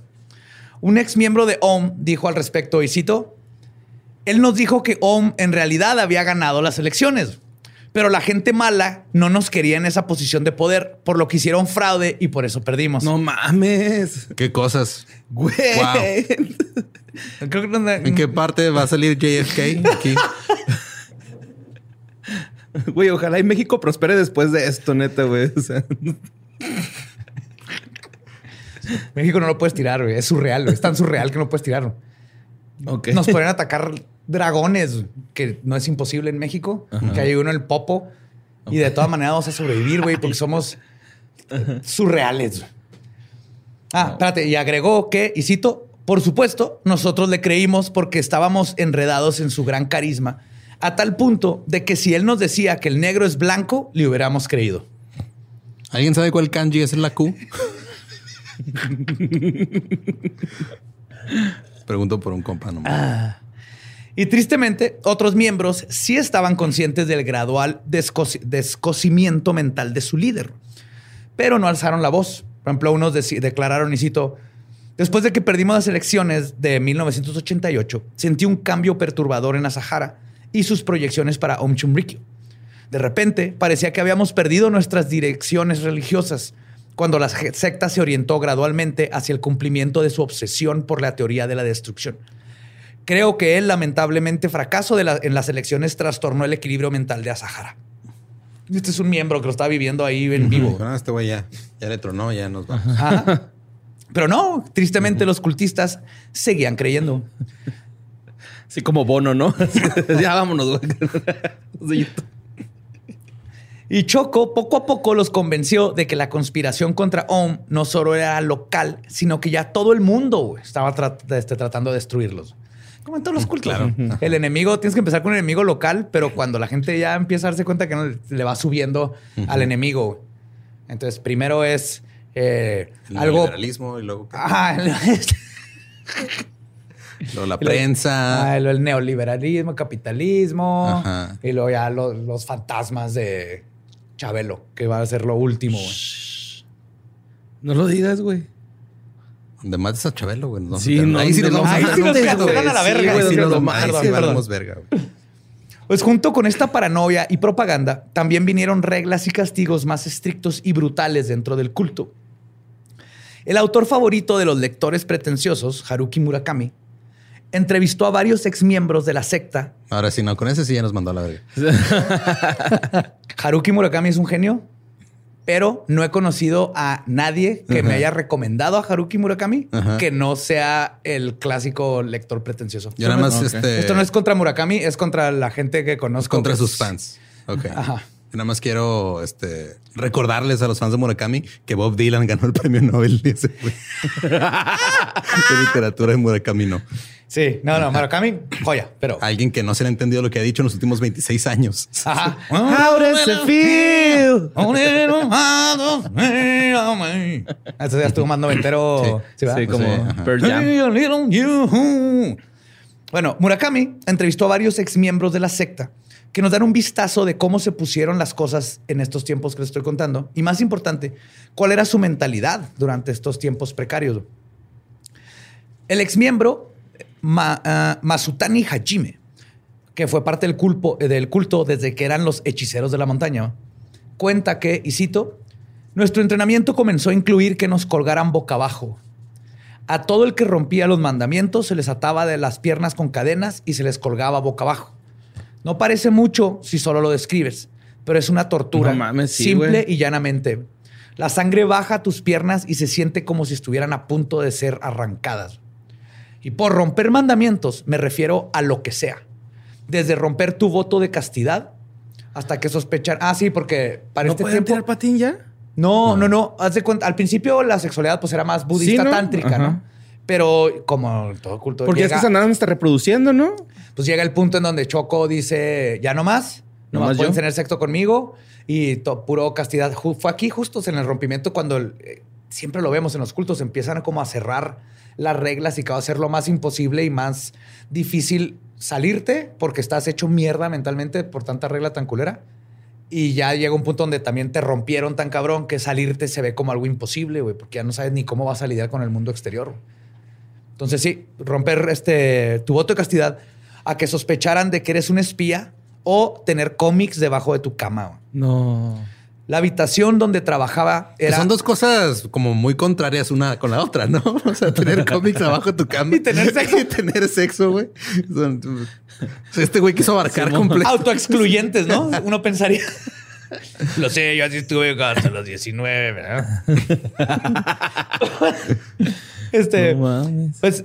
Un ex miembro de OM dijo al respecto, y cito, él nos dijo que OM en realidad había ganado las elecciones, pero la gente mala no nos quería en esa posición de poder, por lo que hicieron fraude y por eso perdimos. No mames. ¿Qué cosas? Güey. (laughs) Creo que no- ¿En qué parte va a salir JFK? Aquí. (laughs) Güey, ojalá y México prospere después de esto, neta, güey. O sea, México no lo puedes tirar, güey. Es surreal, güey. Es tan surreal que no puedes tirarlo. Nos pueden atacar dragones, que no es imposible en México, que hay uno en el popo. Y de todas maneras vamos a sobrevivir, güey, porque somos surreales. Ah, espérate, y agregó que, y cito, por supuesto, nosotros le creímos porque estábamos enredados en su gran carisma, a tal punto de que si él nos decía que el negro es blanco, le hubiéramos creído. ¿Alguien sabe cuál kanji es la Q? (laughs) Pregunto por un compa nomás. Y tristemente, otros miembros sí estaban conscientes del gradual descoci- descocimiento mental de su líder, pero no alzaron la voz. Por ejemplo, unos declararon, y cito, después de que perdimos las elecciones de 1988, sentí un cambio perturbador en la Sahara y sus proyecciones para Om Chumrikyo. De repente, parecía que habíamos perdido nuestras direcciones religiosas cuando la secta se orientó gradualmente hacia el cumplimiento de su obsesión por la teoría de la destrucción. Creo que el lamentablemente fracaso de la- en las elecciones trastornó el equilibrio mental de Asahara. Este es un miembro que lo está viviendo ahí en vivo. Este güey ya, ya le tronó, ya nos vamos. Ajá. Pero no, tristemente los cultistas seguían creyendo. Así como bono, ¿no? (laughs) ya vámonos, güey. (laughs) Y Choco poco a poco los convenció de que la conspiración contra Om no solo era local, sino que ya todo el mundo estaba este, tratando de destruirlos. Como en todos los cultos. El enemigo, tienes que empezar con un enemigo local, pero cuando la gente ya empieza a darse cuenta que no, le va subiendo al enemigo. Entonces, primero es eh, el algo. Neoliberalismo y luego. (laughs) la prensa. el, neoliberalismo, capitalismo. Y luego ya los, fantasmas de Chabelo, que va a ser lo último. No lo digas, güey. Donde mates a Chabelo, güey. sí, no, ahí sí nos vamos a la verga. Sí, nos verga, Pues junto con esta paranoia y propaganda, también vinieron reglas y castigos más estrictos y brutales dentro del culto. El autor favorito de los lectores pretenciosos, Haruki Murakami, entrevistó a varios exmiembros de la secta. Ahora sí, no, con ese sí ya nos mandó a la verga. (laughs) Haruki Murakami es un genio, pero no he conocido a nadie que me haya recomendado a Haruki Murakami que no sea el clásico lector pretencioso. Yo nada más este Esto no es contra Murakami, es contra la gente que conozco. Contra sus fans. Ok. Ajá. Nada más quiero este, recordarles a los fans de Murakami que Bob Dylan ganó el premio Nobel (laughs) (laughs) de, literatura de Murakami. No. Sí, no, no, Murakami, joya, pero. Alguien que no se le ha entendido lo que ha dicho en los últimos 26 años. Ajá. How does it feel? (laughs) Eso ya estuvo más noventero. Sí, sí, como Bueno, Murakami entrevistó a varios exmiembros de la secta que nos dan un vistazo de cómo se pusieron las cosas en estos tiempos que les estoy contando. Y más importante, cuál era su mentalidad durante estos tiempos precarios. El exmiembro ah, Masutani Hajime, que fue parte del, del culto desde que eran los hechiceros de la montaña, cuenta que, y cito, nuestro entrenamiento comenzó a incluir que nos colgaran boca abajo. A todo el que rompía los mandamientos se les ataba de las piernas con cadenas y se les colgaba boca abajo. No parece mucho si solo lo describes, pero es una tortura simple y llanamente. La sangre baja a tus piernas y se siente como si estuvieran a punto de ser arrancadas. Y por romper mandamientos me refiero a lo que sea. Desde romper tu voto de castidad hasta que sospechar. Ah, sí, porque para ¿No este tiempo. tirar patín ya? No, no, no, Haz de cuenta. Al principio la sexualidad pues era más budista tántrica, ¿no? Pero como todo culto. Porque llega, es que esa está reproduciendo, ¿no? Pues llega el punto en donde Choco dice, ya no más, no, más pueden tener sexo conmigo y puro castidad. Fue aquí justo en el rompimiento cuando eh, siempre lo vemos en los cultos, empiezan como a cerrar las reglas y cada hacer lo más imposible y más difícil salirte porque estás hecho mierda mentalmente por tanta regla tan culera. Y ya llega un punto donde también te rompieron tan cabrón que salirte se ve como algo imposible, güey, porque ya no sabes ni cómo vas a lidiar con el mundo exterior. Entonces sí, romper este, tu voto de castidad a que sospecharan de que eres un espía o tener cómics debajo de tu cama. No. La habitación donde trabajaba era. son dos cosas como muy contrarias una con la otra, ¿no? (laughs) O sea, tener (laughs) cómics debajo de tu cama y tener sexo. (laughs) y tener sexo, güey. Este güey quiso abarcar completo. Autoexcluyentes, ¿no? Uno pensaría. Lo sé, yo así estuve hasta los 19, ¿verdad? Este, pues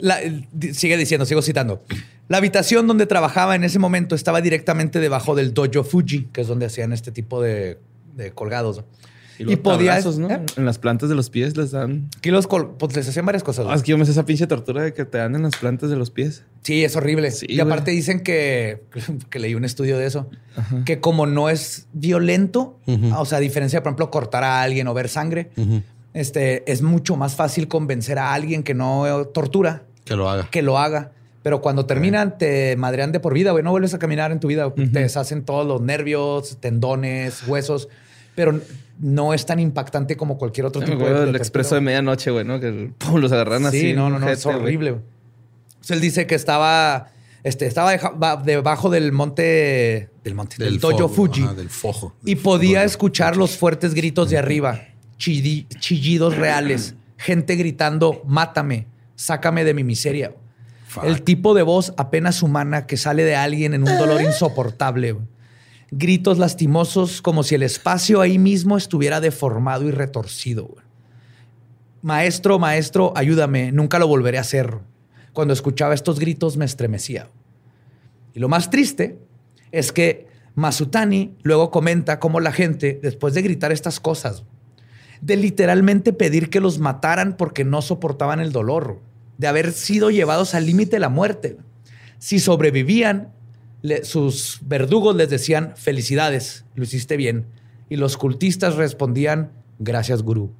sigue diciendo, sigo citando. La habitación donde trabajaba en ese momento estaba directamente debajo del dojo Fuji, que es donde hacían este tipo de, colgados. Y, podía eso, ¿no? ¿eh? En las plantas de los pies les dan. Aquí los pues les hacían varias cosas. Ah, es que yo me sé esa pinche tortura de que te dan en las plantas de los pies. Sí, es horrible. y aparte dicen que, (laughs) que leí un estudio de eso, que como no es violento, o sea, a diferencia, por ejemplo, cortar a alguien o ver sangre, este, es mucho más fácil convencer a alguien que no tortura. Que lo haga. Que lo haga. Pero cuando terminan, te madrean de por vida, güey. No vuelves a caminar en tu vida. Te deshacen todos los nervios, tendones, huesos. Pero no es tan impactante como cualquier otro tipo de. El expreso de medianoche, güey, ¿no? Que los agarran así. Sí, no, no, no. es horrible. él dice que estaba. Este, estaba debajo del monte. Del monte. Del, Toyo Fuji. del fojo. y podía escuchar los fuertes gritos de arriba chillidos reales, gente gritando, mátame, sácame de mi miseria. El tipo de voz apenas humana que sale de alguien en un dolor insoportable. Gritos lastimosos como si el espacio ahí mismo estuviera deformado y retorcido. Maestro, maestro, ayúdame, nunca lo volveré a hacer. Cuando escuchaba estos gritos me estremecía. Y lo más triste es que Masutani luego comenta cómo la gente, después de gritar estas cosas, de literalmente pedir que los mataran porque no soportaban el dolor, de haber sido llevados al límite de la muerte. Si sobrevivían, sus verdugos les decían, felicidades, lo hiciste bien. Y los cultistas respondían, gracias, gurú.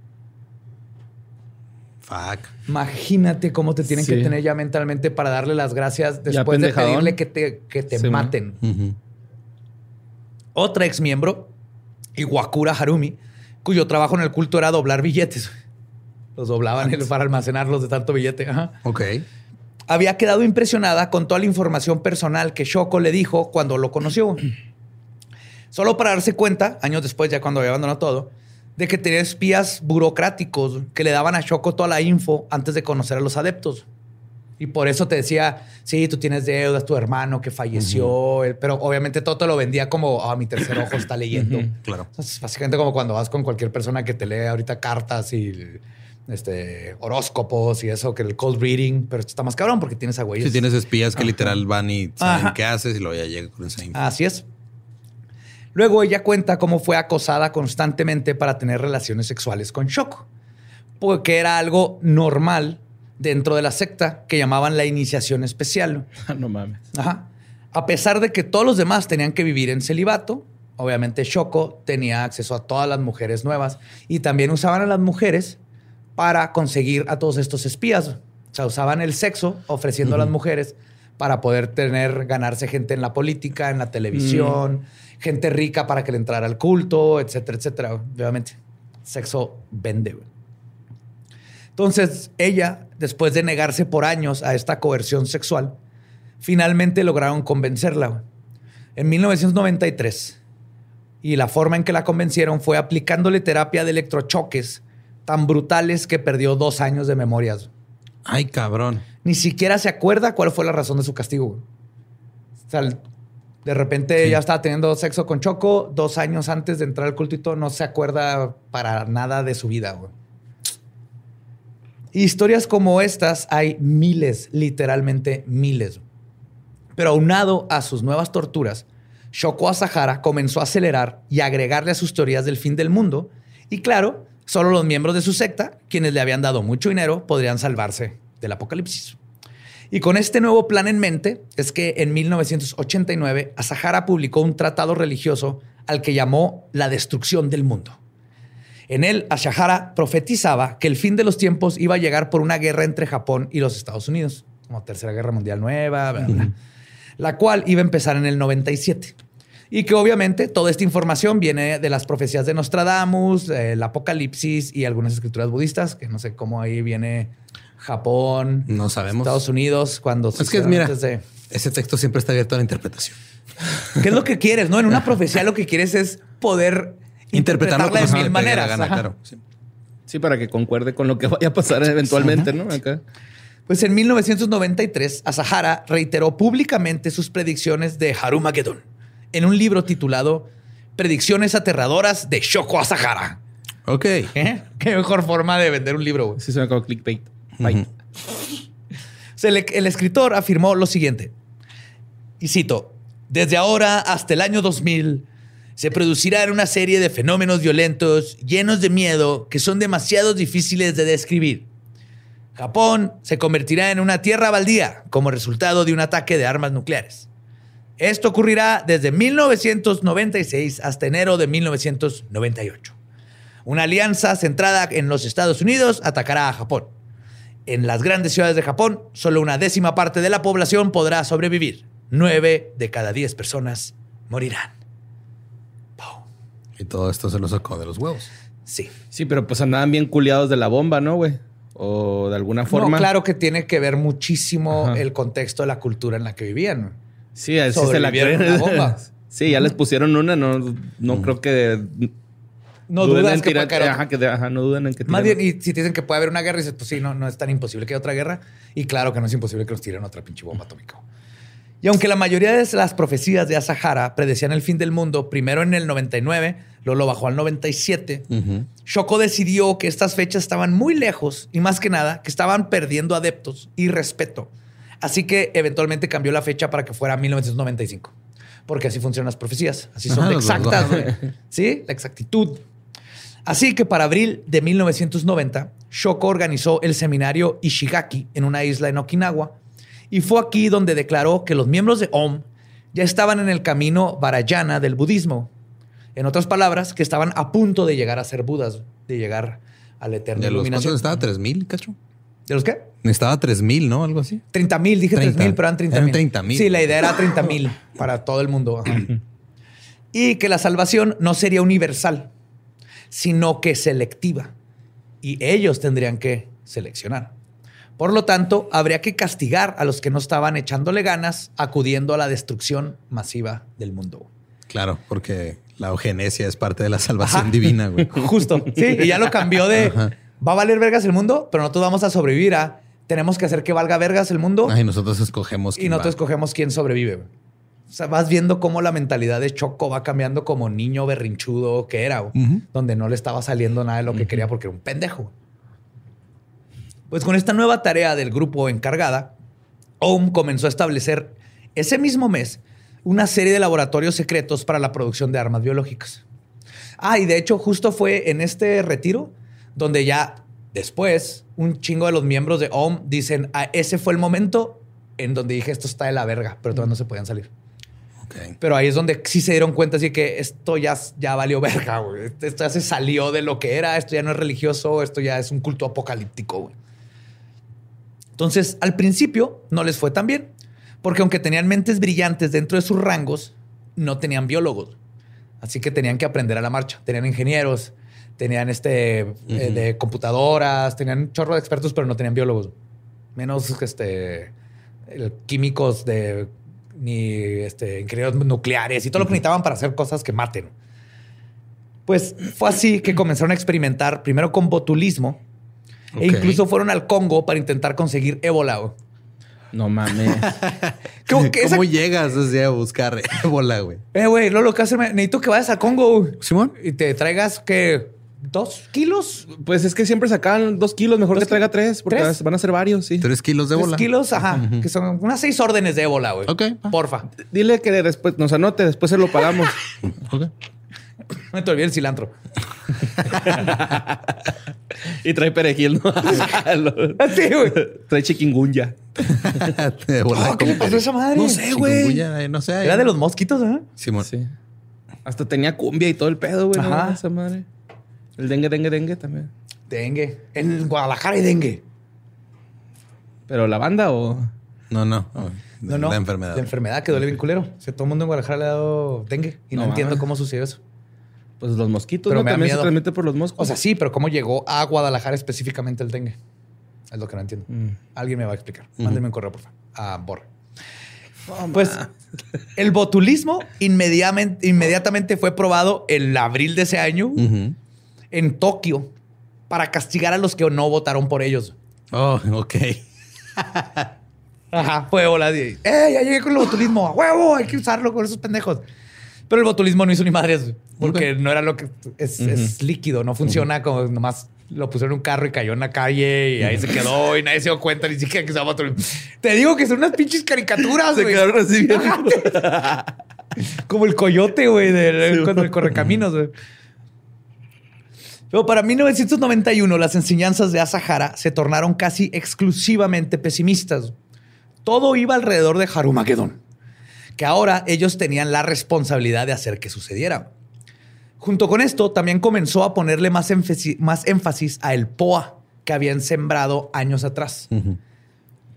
Fuck. Imagínate cómo te tienen que tener ya mentalmente para darle las gracias después de pedirle que te, que te maten. Otra ex miembro, Iwakura Harumi, cuyo trabajo en el culto era doblar billetes. Los doblaban para almacenarlos de tanto billete. Ok. Había quedado impresionada con toda la información personal que Shoko le dijo cuando lo conoció. (clears throat) Solo para darse cuenta, años después, ya cuando había abandonado todo, de que tenía espías burocráticos que le daban a Shoko toda la info antes de conocer a los adeptos. Y por eso te decía, sí, tú tienes deudas, tu hermano que falleció, pero obviamente todo te lo vendía como, ah, mi tercer ojo está leyendo. Claro. Es básicamente como cuando vas con cualquier persona que te lee ahorita cartas y este, horóscopos y eso, que el cold reading, pero esto está más cabrón porque tienes a güeyes. Sí, tienes espías que literal van y saben qué haces y luego ya llega con esa info. Así es. Luego ella cuenta cómo fue acosada constantemente para tener relaciones sexuales con Shoko, porque era algo normal dentro de la secta que llamaban la iniciación especial. (laughs) no mames. Ajá. A pesar de que todos los demás tenían que vivir en celibato, obviamente Shoko tenía acceso a todas las mujeres nuevas y también usaban a las mujeres para conseguir a todos estos espías. O sea, usaban el sexo ofreciendo a las mujeres para poder tener, ganarse gente en la política, en la televisión, mm. gente rica para que le entrara al culto, etcétera, etcétera. Obviamente, sexo vende. Entonces, ella, después de negarse por años a esta coerción sexual, finalmente lograron convencerla. En 1993, y la forma en que la convencieron fue aplicándole terapia de electrochoques tan brutales que perdió dos años de memorias. Ay, cabrón. Ni siquiera se acuerda cuál fue la razón de su castigo. O sea, de repente ya estaba teniendo sexo con Choco dos años antes de entrar al culto no se acuerda para nada de su vida. Historias como estas hay miles, literalmente miles. Pero aunado a sus nuevas torturas, Shoko Asahara comenzó a acelerar y agregarle a sus teorías del fin del mundo. Y claro, solo los miembros de su secta, quienes le habían dado mucho dinero, podrían salvarse del apocalipsis. Y con este nuevo plan en mente es que en 1989 Asahara publicó un tratado religioso al que llamó La destrucción del mundo. En él, Asahara profetizaba que el fin de los tiempos iba a llegar por una guerra entre Japón y los Estados Unidos, como Tercera Guerra Mundial Nueva, la cual iba a empezar en el 97. Y que obviamente toda esta información viene de las profecías de Nostradamus, el Apocalipsis y algunas escrituras budistas, que no sé cómo ahí viene Japón, no sabemos. Estados Unidos, cuando es que mira, ese texto siempre está abierto a la interpretación. ¿Qué es lo que quieres? No, en una profecía lo que quieres es poder interpretarlo de mil maneras. sí. para que concuerde con lo que vaya a pasar eventualmente, ¿no? Acá. Pues en 1993, Asahara reiteró públicamente sus predicciones de Harumagedon en un libro titulado Predicciones aterradoras de Shoko Asahara. Ok. ¿Eh? (laughs) Qué mejor forma de vender un libro. Sí, se me acabó clickbait el, escritor afirmó lo siguiente, y cito, desde ahora hasta el año 2000 se producirán una serie de fenómenos violentos llenos de miedo que son demasiado difíciles de describir. Japón se convertirá en una tierra baldía como resultado de un ataque de armas nucleares. Esto ocurrirá desde 1996 hasta enero de 1998. Una alianza centrada en los Estados Unidos atacará a Japón en las grandes ciudades de Japón, solo una décima parte de la población podrá sobrevivir. Nueve de cada diez personas morirán. Y todo esto se lo sacó de los huevos. Sí. Sí, pero pues andaban bien culiados de la bomba, ¿no, güey? O de alguna forma. No, claro que tiene que ver muchísimo el contexto de la cultura en la que vivían. Sí, así se la creen. (laughs) bomba. sí, ya les pusieron una, no, no creo que no dudan que, puede ajá, que no dudan en que Más bien, y si dicen que puede haber una guerra, dices, pues sí, no, no es tan imposible que haya otra guerra. Y claro que no es imposible que nos tiren otra pinche bomba atómica. Y aunque la mayoría de las profecías de Asahara predecían el fin del mundo, primero en el 99, luego lo bajó al 97, Shoko decidió que estas fechas estaban muy lejos y más que nada que estaban perdiendo adeptos y respeto. Así que eventualmente cambió la fecha para que fuera 1995 porque así funcionan las profecías. Así son exactas. sí, la exactitud. Así que para abril de 1990, Shoko organizó el seminario Ishigaki en una isla en Okinawa y fue aquí donde declaró que los miembros de OM ya estaban en el camino Varayana del budismo. En otras palabras, que estaban a punto de llegar a ser budas, de llegar a la eterna ¿De los iluminación. estaba 3000, cacho? ¿De los qué? Estaba 3000, ¿no? Algo así. 30 mil, dije 30 mil, pero eran 30 Eran mil. 30,000. Sí, la idea era 30 mil para todo el mundo. ajá. y que la salvación no sería universal, sino que selectiva. Y ellos tendrían que seleccionar. Por lo tanto, habría que castigar a los que no estaban echándole ganas, acudiendo a la destrucción masiva del mundo. Claro, porque la eugenesia es parte de la salvación Ajá. divina, güey. (laughs) Justo. Sí, y ya lo cambió de Ajá. va a valer vergas el mundo, pero nosotros vamos a sobrevivir a tenemos que hacer que valga vergas el mundo. Ay, nosotros escogemos Y quién nosotros va. escogemos quién sobrevive. güey. O sea, vas viendo cómo la mentalidad de Choco va cambiando como niño berrinchudo que era, güey, donde no le estaba saliendo nada de lo que quería porque era un pendejo. Pues con esta nueva tarea del grupo encargada, OM comenzó a establecer ese mismo mes una serie de laboratorios secretos para la producción de armas biológicas. Ah, y de hecho justo fue en este retiro donde ya después un chingo de los miembros de OM dicen, ah, ese fue el momento en donde dije esto está de la verga, pero todavía no se podían salir. Pero ahí es donde sí se dieron cuenta así que esto ya, ya valió verga, güey. Esto ya se salió de lo que era, esto ya no es religioso, esto ya es un culto apocalíptico, güey. Entonces, al principio no les fue tan bien, porque aunque tenían mentes brillantes dentro de sus rangos, no tenían biólogos. Así que tenían que aprender a la marcha. Tenían ingenieros, tenían este eh, de computadoras, tenían un chorro de expertos, pero no tenían biólogos. Menos este químicos de ni este ingenieros nucleares y todo lo que necesitaban para hacer cosas que maten. Pues fue así que comenzaron a experimentar primero con botulismo e incluso fueron al Congo para intentar conseguir ébola. No mames. (laughs) ¿Cómo que esa- ¿Cómo llegas desde a buscar ébola, güey? Eh, güey, Lolo, ¿qué haces? Necesito que vayas al Congo Simón. y te traigas que dos kilos, Pues es que siempre sacaban dos kilos, mejor ¿Dos que traiga tres, porque ¿Tres? van a ser varios, sí. Tres kilos de tres ébola. kilos, ajá, que son unas seis órdenes de ébola, güey. Ok. Porfa. Dile que después nos anote, después se lo pagamos. (laughs) Ok. No te olvides el cilantro. (laughs) y trae perejil, ¿no? (laughs) Sí, güey. trae chiquingunya. Oh, ¿Qué le pasó a esa madre? No sé, güey. No sé. Era de los mosquitos, ¿eh? Simón. Sí. Hasta tenía cumbia y todo el pedo, güey. ¿no? Ajá. Esa madre. El dengue, dengue, dengue también. Dengue. En Guadalajara hay dengue. ¿Pero la banda o...? No, no. No, no. La enfermedad. La enfermedad que duele bien culero. O sea, todo el mundo en Guadalajara le ha dado dengue y no, No entiendo cómo sucedió eso. Pues los mosquitos, Pero ¿no? me da También se miedo. transmite por los moscos. O sea, sí, pero ¿cómo llegó a Guadalajara específicamente el dengue? Es lo que no entiendo. Mm. Alguien me va a explicar. Mándenme un correo, por favor. A Borra. Pues el botulismo inmediatamente, inmediatamente fue probado en abril de ese año. En Tokio para castigar a los que no votaron por ellos. Oh, ok. Ajá, fue hola. ¡Eh, ya llegué con el botulismo! ¡A huevo! Hay que usarlo con esos pendejos. Pero el botulismo no hizo ni madres porque no era lo que es, es líquido, no funciona como nomás lo pusieron en un carro y cayó en la calle y ahí se quedó y nadie se dio cuenta ni siquiera que se llama botulismo. Te digo que son unas pinches caricaturas, Se quedaron así bien. (laughs) Como el coyote, güey, Sí, cuando el correcaminos, güey. Pero para 1991 las enseñanzas de Asahara se tornaron casi exclusivamente pesimistas. Todo iba alrededor de Harumagedón, que ahora ellos tenían la responsabilidad de hacer que sucediera. Junto con esto, también comenzó a ponerle más énfasis, más énfasis a el POA que habían sembrado años atrás.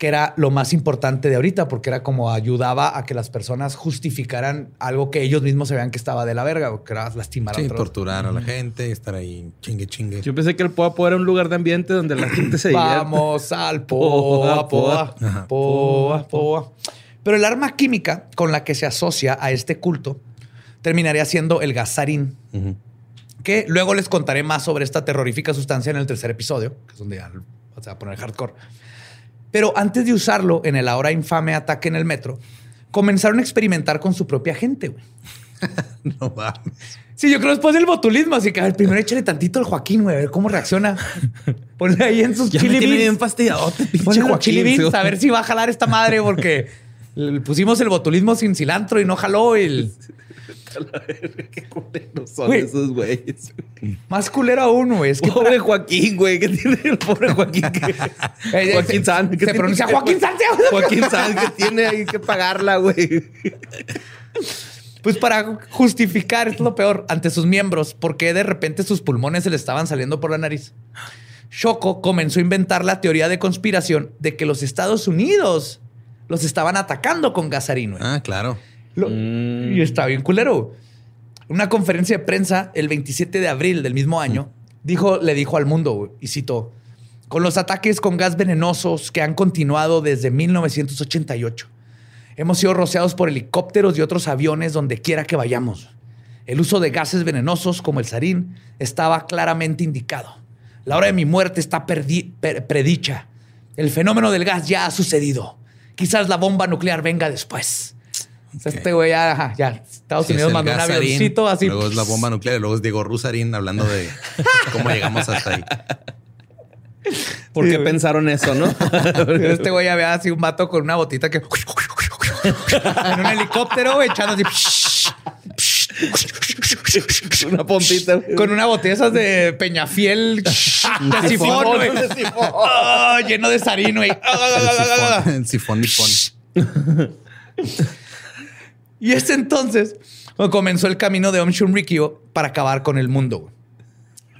Que era lo más importante de ahorita, porque era como ayudaba a que las personas justificaran algo que ellos mismos sabían que estaba de la verga, o que era lastimar Sí, a otros. torturar a la gente, estar ahí chingue, chingue. Yo pensé que el Poapo era un lugar de ambiente donde la gente se divierte. Vamos al (laughs) poa, poa, poa, poa. Pero el arma química con la que se asocia a este culto terminaría siendo el gasarín, Ujú. que luego les contaré más sobre esta terrorífica sustancia en el tercer episodio, que es donde ya se va a poner hardcore. Pero antes de usarlo en el ahora infame ataque en el metro, comenzaron a experimentar con su propia gente. güey. (laughs) No mames. Sí, yo creo después del botulismo, así que a ver, primero échale tantito al Joaquín, güey, a ver cómo reacciona. (laughs) Ponle ahí en sus Ya chili me tiene bien beans. pinche Ponle Joaquín. chili beans, sí. a ver si va a jalar esta madre, porque (laughs) Le pusimos el botulismo sin cilantro y no jaló el. Qué culeros son esos güeyes. Más culero aún, güey. Es que pobre Joaquín, güey. ¿Qué tiene el pobre Joaquín? (laughs) Eh, Joaquín San. Se pronuncia Joaquín San. Joaquín San que tiene ahí que pagarla, güey. Pues para justificar, es lo peor, ante sus miembros, porque de repente sus pulmones se le estaban saliendo por la nariz. Shoko comenzó a inventar la teoría de conspiración de que los Estados Unidos los estaban atacando con gasarino. Ah, claro. Mm. Y está bien culero. Una conferencia de prensa el 27 de abril del mismo año dijo, le dijo al mundo, y citó, con los ataques con gas venenosos que han continuado desde 1988. Hemos sido rociados por helicópteros y otros aviones donde quiera que vayamos. El uso de gases venenosos como el sarín estaba claramente indicado. La hora de mi muerte está predicha. El fenómeno del gas ya ha sucedido. Quizás la bomba nuclear venga después. Este güey ya, ya, Estados Unidos mandó un avioncito así. Luego es la bomba nuclear, luego es Diego Rusarín hablando de cómo llegamos hasta ahí. (laughs) ¿Por qué pensaron eso, no? (laughs) este güey había así un vato con una botita que en un helicóptero echando así. una pompita. Con una botella esas de Peñafiel (laughs) de sifón, oh, lleno de sarino, güey. El sifón, sifón y este entonces comenzó el camino de Om Shunrikyo para acabar con el mundo.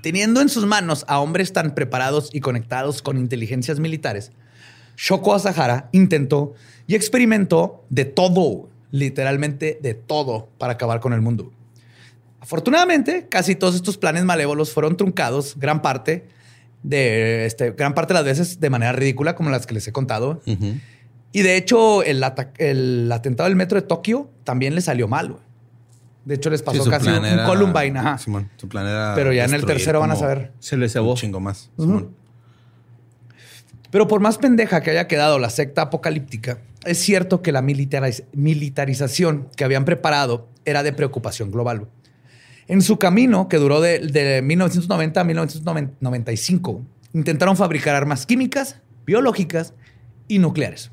Teniendo en sus manos a hombres tan preparados y conectados con inteligencias militares, Shoko Asahara intentó y experimentó de todo, literalmente de todo, para acabar con el mundo. Afortunadamente, casi todos estos planes malévolos fueron truncados, gran parte de este, gran parte de las veces de manera ridícula, como las que les he contado. Y de hecho, el, el, atentado del metro de Tokio también le salió mal. De hecho, les pasó casi un Columbine. Ajá. su plan era Pero ya en el tercero van a saber. Se les cebó. Un chingo más. Pero por más pendeja que haya quedado la secta apocalíptica, es cierto que la militarización que habían preparado era de preocupación global. En su camino, que duró de, de 1990 a 1995, intentaron fabricar armas químicas, biológicas y nucleares.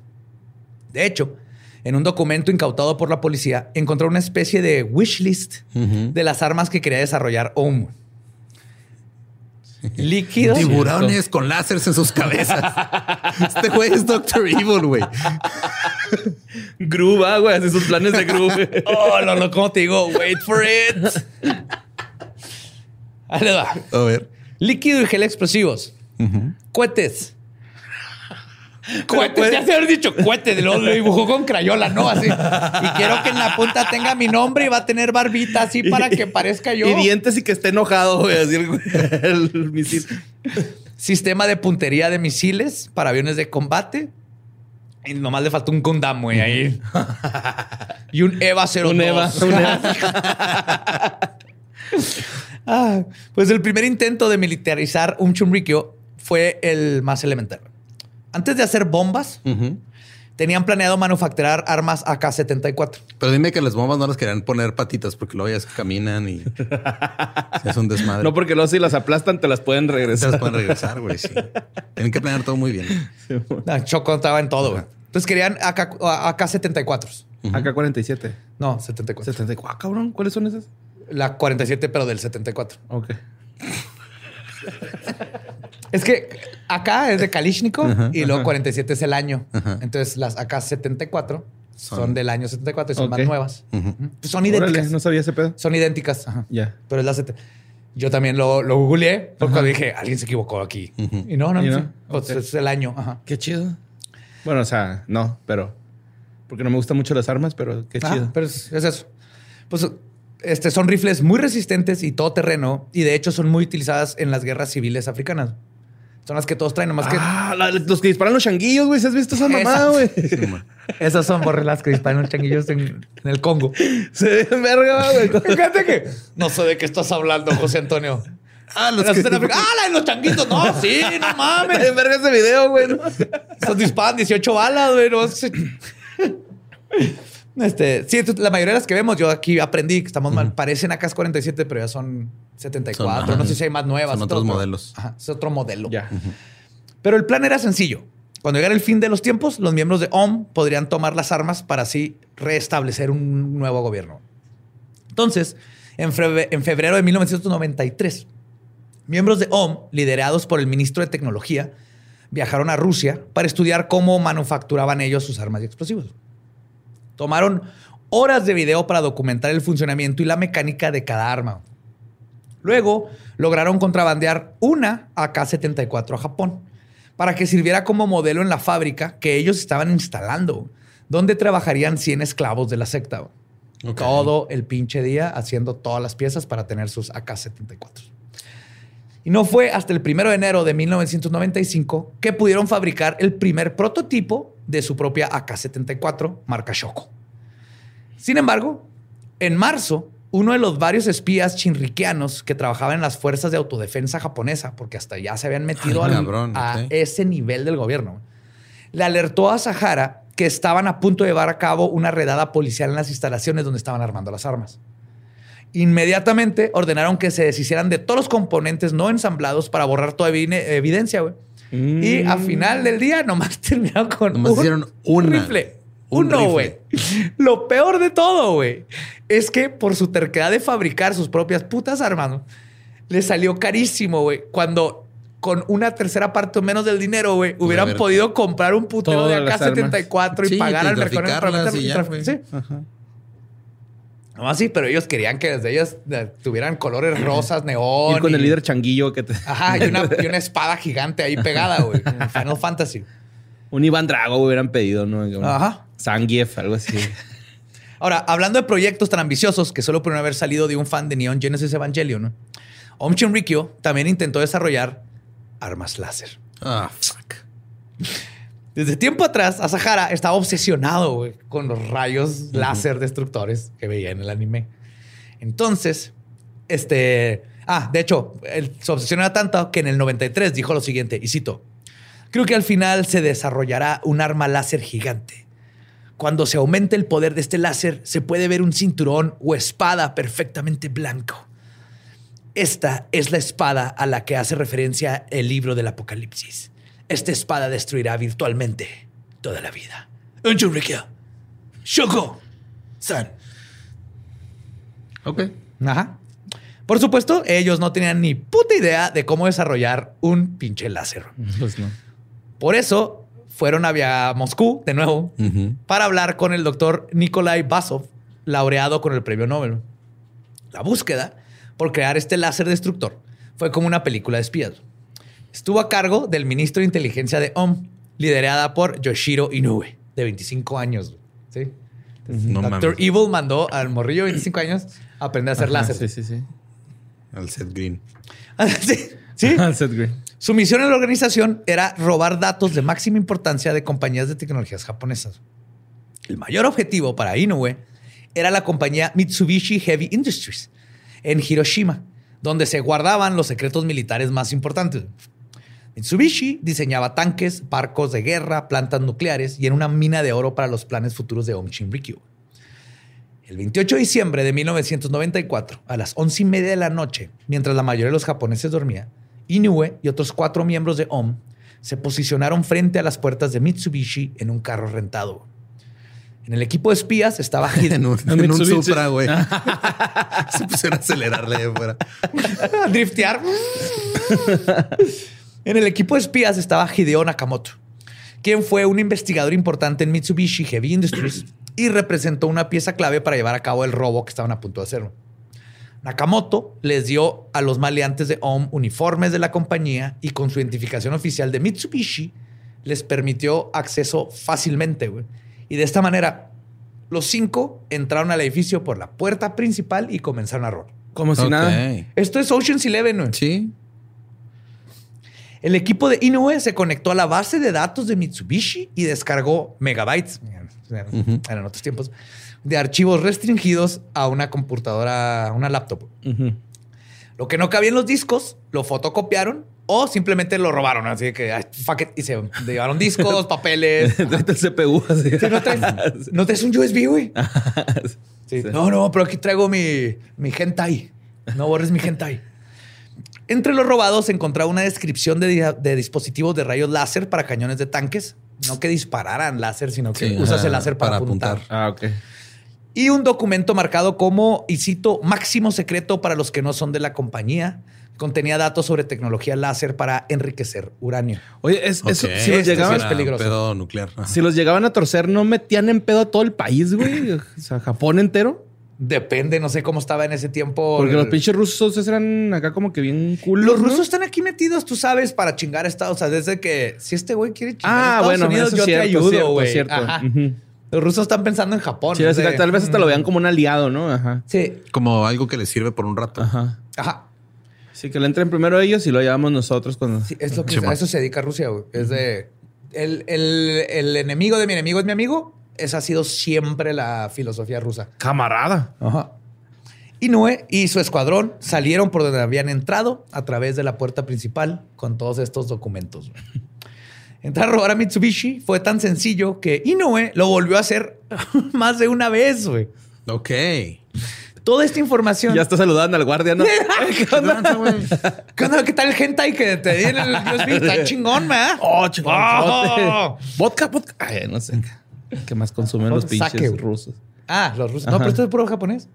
De hecho, en un documento incautado por la policía, encontró una especie de wish list de las armas que quería desarrollar OM. Líquidos. Tiburones con láseres en sus cabezas. este güey es Doctor Evil, güey. Groove, güey, hace sus planes de groove. (laughs) oh, no, no, ¿cómo te digo? Wait for it. Ahí le va. A ver. Líquido y gel explosivos. Cohetes Cuete, ya se haber dicho cuete, lo, lo dibujó con crayola, ¿no? Así. Y quiero que en la punta tenga mi nombre y va a tener barbita así para que parezca yo. Y dientes y que esté enojado, güey, así el, misil. Sistema de puntería de misiles para aviones de combate. Y nomás le faltó un Gundam, güey, ahí. (laughs) y un EVA 02. Un EVA. Un EVA. (laughs) ah, pues el primer intento de militarizar un Chunrikyo fue el más elemental. Antes de hacer bombas, tenían planeado manufacturar armas AK-74. Pero dime que las bombas no las querían poner patitas porque luego ya es que caminan y es un desmadre. No, porque luego si las aplastan te las pueden regresar. Te las pueden regresar, güey. Sí. Tienen que planear todo muy bien. Choco estaba en todo, güey. Entonces querían AK-74. AK-47. No, 74. 74. Ah, cabrón. ¿Cuáles son esas? La 47, pero del 74. Ok. Es que acá es de Kalishnikov y luego 47 es el año. Entonces las acá 74 son, del año 74 y son más nuevas. Son idénticas. no sabía ese pedo. Son idénticas. Ya. Pero es la 70. Yo también lo, lo googleé porque dije, alguien se equivocó aquí. Y no, no, no. Pues es el año. Qué chido. Bueno, o sea, no, pero porque no me gustan mucho las armas, pero qué chido. Pero es, es eso. Pues este, son rifles muy resistentes y todo terreno y de hecho son muy utilizadas en las guerras civiles africanas. Son las que todos traen, nomás que. Ah, los que disparan los changuillos, güey. ¿Has visto esa mamada, güey? Esas son borre las que disparan los changuillos en, el Congo. Se ven verga, güey. Fíjate que. No sé de qué estás hablando, José Antonio. Ah, los que... ah, la de los changuitos. No, sí, no (laughs) mames. En verga ese video, güey. Esos disparan 18 balas, güey. No (laughs) Este, sí, la mayoría de las que vemos, yo aquí aprendí que estamos mal. Parecen acá 47, pero ya son 74. no sé si hay más nuevas. Son otros modelos. Ajá, es otro modelo. Ya. Pero el plan era sencillo. Cuando llegara el fin de los tiempos, los miembros de OM podrían tomar las armas para así restablecer un nuevo gobierno. Entonces, en febrero de 1993, miembros de OM, liderados por el ministro de Tecnología, viajaron a Rusia para estudiar cómo manufacturaban ellos sus armas y explosivos. Tomaron horas de video para documentar el funcionamiento y la mecánica de cada arma. Luego lograron contrabandear una AK-74 a Japón para que sirviera como modelo en la fábrica que ellos estaban instalando, donde trabajarían 100 esclavos de la secta. Todo el pinche día haciendo todas las piezas para tener sus AK-74. Y no fue hasta el 1 de enero de 1995 que pudieron fabricar el primer prototipo de su propia AK-74, marca Shoko. Sin embargo, en marzo uno de los varios espías chinriquianos que trabajaban en las fuerzas de autodefensa japonesa, porque hasta ya se habían metido a ese nivel del gobierno, le alertó a Sahara que estaban a punto de llevar a cabo una redada policial en las instalaciones donde estaban armando las armas. Inmediatamente ordenaron que se deshicieran de todos los componentes no ensamblados para borrar toda evidencia, güey. Y al mm. final del día nomás (laughs) terminaron con un, rifle. Uno, güey. Lo peor de todo, güey, es que por su terquedad de fabricar sus propias putas armas, le salió carísimo, güey. Cuando con una tercera parte o menos del dinero, güey, hubieran podido comprar un putero de AK-74 y pagar al mercado para Sí. No así, pero ellos querían que desde ellas eh, tuvieran colores (clears throat) rosas, neón. Y con el líder changuillo que te. Ajá, y una, (laughs) y una espada gigante ahí pegada, güey. Final Fantasy. Un Iván Drago hubieran pedido, ¿no? Ajá. Zangief, algo así. (laughs) Ahora, hablando de proyectos tan ambiciosos que solo pudieron haber salido de un fan de Neon Genesis Evangelion, ¿no? Om Shinrikyo también intentó desarrollar armas láser. Ah, fuck. Desde tiempo atrás, Asahara estaba obsesionado con los rayos láser destructores que veía en el anime. Entonces, este. Ah, de hecho, él se obsesionó tanto que en el 93 dijo lo siguiente, y cito: Creo que al final se desarrollará un arma láser gigante. Cuando se aumente el poder de este láser, se puede ver un cinturón o espada perfectamente blanco. Esta es la espada a la que hace referencia el libro del Apocalipsis. Esta espada destruirá virtualmente toda la vida. Shoko. San. Ok. Ajá. Por supuesto, ellos no tenían ni puta idea de cómo desarrollar un pinche láser. Pues no. Por eso fueron a Moscú de nuevo para hablar con el doctor Nikolai Basov, laureado con el premio Nobel. La búsqueda por crear este láser destructor fue como una película de espías. Estuvo a cargo del ministro de inteligencia de OM, liderada por Yoshiro Inoue, de 25 años. ¿sí? Doctor Evil mandó al morrillo de 25 años a aprender a hacer láser. Sí, sí, sí. Al Seth Green. (laughs) sí. ¿Sí? (laughs) Al Seth Green. Su misión en la organización era robar datos de máxima importancia de compañías de tecnologías japonesas. El mayor objetivo para Inoue era la compañía Mitsubishi Heavy Industries en Hiroshima, donde se guardaban los secretos militares más importantes. Mitsubishi diseñaba tanques, barcos de guerra, plantas nucleares y en una mina de oro para los planes futuros de Om Shinrikyo. El 28 de diciembre de 1994, a las once y media de la noche, mientras la mayoría de los japoneses dormía, Inoue y otros cuatro miembros de OM se posicionaron frente a las puertas de Mitsubishi en un carro rentado. En el equipo de espías estaba (laughs) en un, en un Supra, güey. (laughs) se pusieron a acelerarle de fuera. (laughs) a driftear. En el equipo de espías estaba Hideo Nakamoto, quien fue un investigador importante en Mitsubishi Heavy Industries y representó una pieza clave para llevar a cabo el robo que estaban a punto de hacer. Nakamoto les dio a los maleantes de OM uniformes de la compañía y con su identificación oficial de Mitsubishi les permitió acceso fácilmente. Y de esta manera, los cinco entraron al edificio por la puerta principal y comenzaron a robar. Como si nada. Esto es Ocean's Eleven. Sí. El equipo de Inoue se conectó a la base de datos de Mitsubishi y descargó megabytes. Eran otros tiempos de archivos restringidos a una computadora, a una laptop. Lo que no cabía en los discos, lo fotocopiaron o simplemente lo robaron. Así que, fuck it, y se llevaron discos, (laughs) papeles. (laughs) el CPU. Así. (laughs) no, traes, un USB, güey. No, no, pero aquí traigo mi, mi hentai. No borres mi hentai. Entre los robados se encontraba una descripción de, de dispositivos de rayos láser para cañones de tanques. No que dispararan láser, sino que Sí, usas el láser para, para apuntar. apuntar. Ah, ok. Y un documento marcado como, y cito, máximo secreto para los que no son de la compañía. Contenía datos sobre tecnología láser para enriquecer uranio. Oye, es, eso, si los este llegaban, peligroso. Pedo nuclear. Ajá. si los llegaban a torcer, ¿no metían en pedo a todo el país, güey? O sea, Japón entero. Depende, no sé cómo estaba en ese tiempo. Porque los pinches rusos eran acá como que bien culos. Los ¿no? rusos están aquí metidos, tú sabes, para chingar a Estados. O sea, desde que si este güey quiere chingar a Ah, Estados bueno, Unidos, yo es cierto, te ayudo, cierto, güey. cierto. Ajá. Ujú. Los rusos están pensando en Japón. Sí, tal vez hasta lo vean como un aliado, ¿no? Ajá. Sí, Como algo que les sirve por un rato. Ajá. ajá. Sí, que le entren primero ellos y lo llevamos nosotros cuando. Sí, es lo que Sí, a eso se dedica Rusia, güey. Es de el, el- el enemigo de mi enemigo es mi amigo. Esa ha sido siempre la filosofía rusa. Camarada. Ajá. Inoue y su escuadrón salieron por donde habían entrado a través de la puerta principal con todos estos documentos. (laughs) Entrar a robar a Mitsubishi fue tan sencillo que Inoue lo volvió a hacer (laughs) más de una vez, güey. Ok. Toda esta información. Ya está saludando al guardia, ¿no? (laughs) ¿Qué onda? ¿Qué, onda? ¿Qué tal el hentai que te di en el? Está chingón, ¿verdad? Oh, chingón. Oh. Vodka, vodka. Ay, no sé. ¿Qué más consumen los pinches sake, rusos? Ah, los rusos. No, pero esto es puro japonés.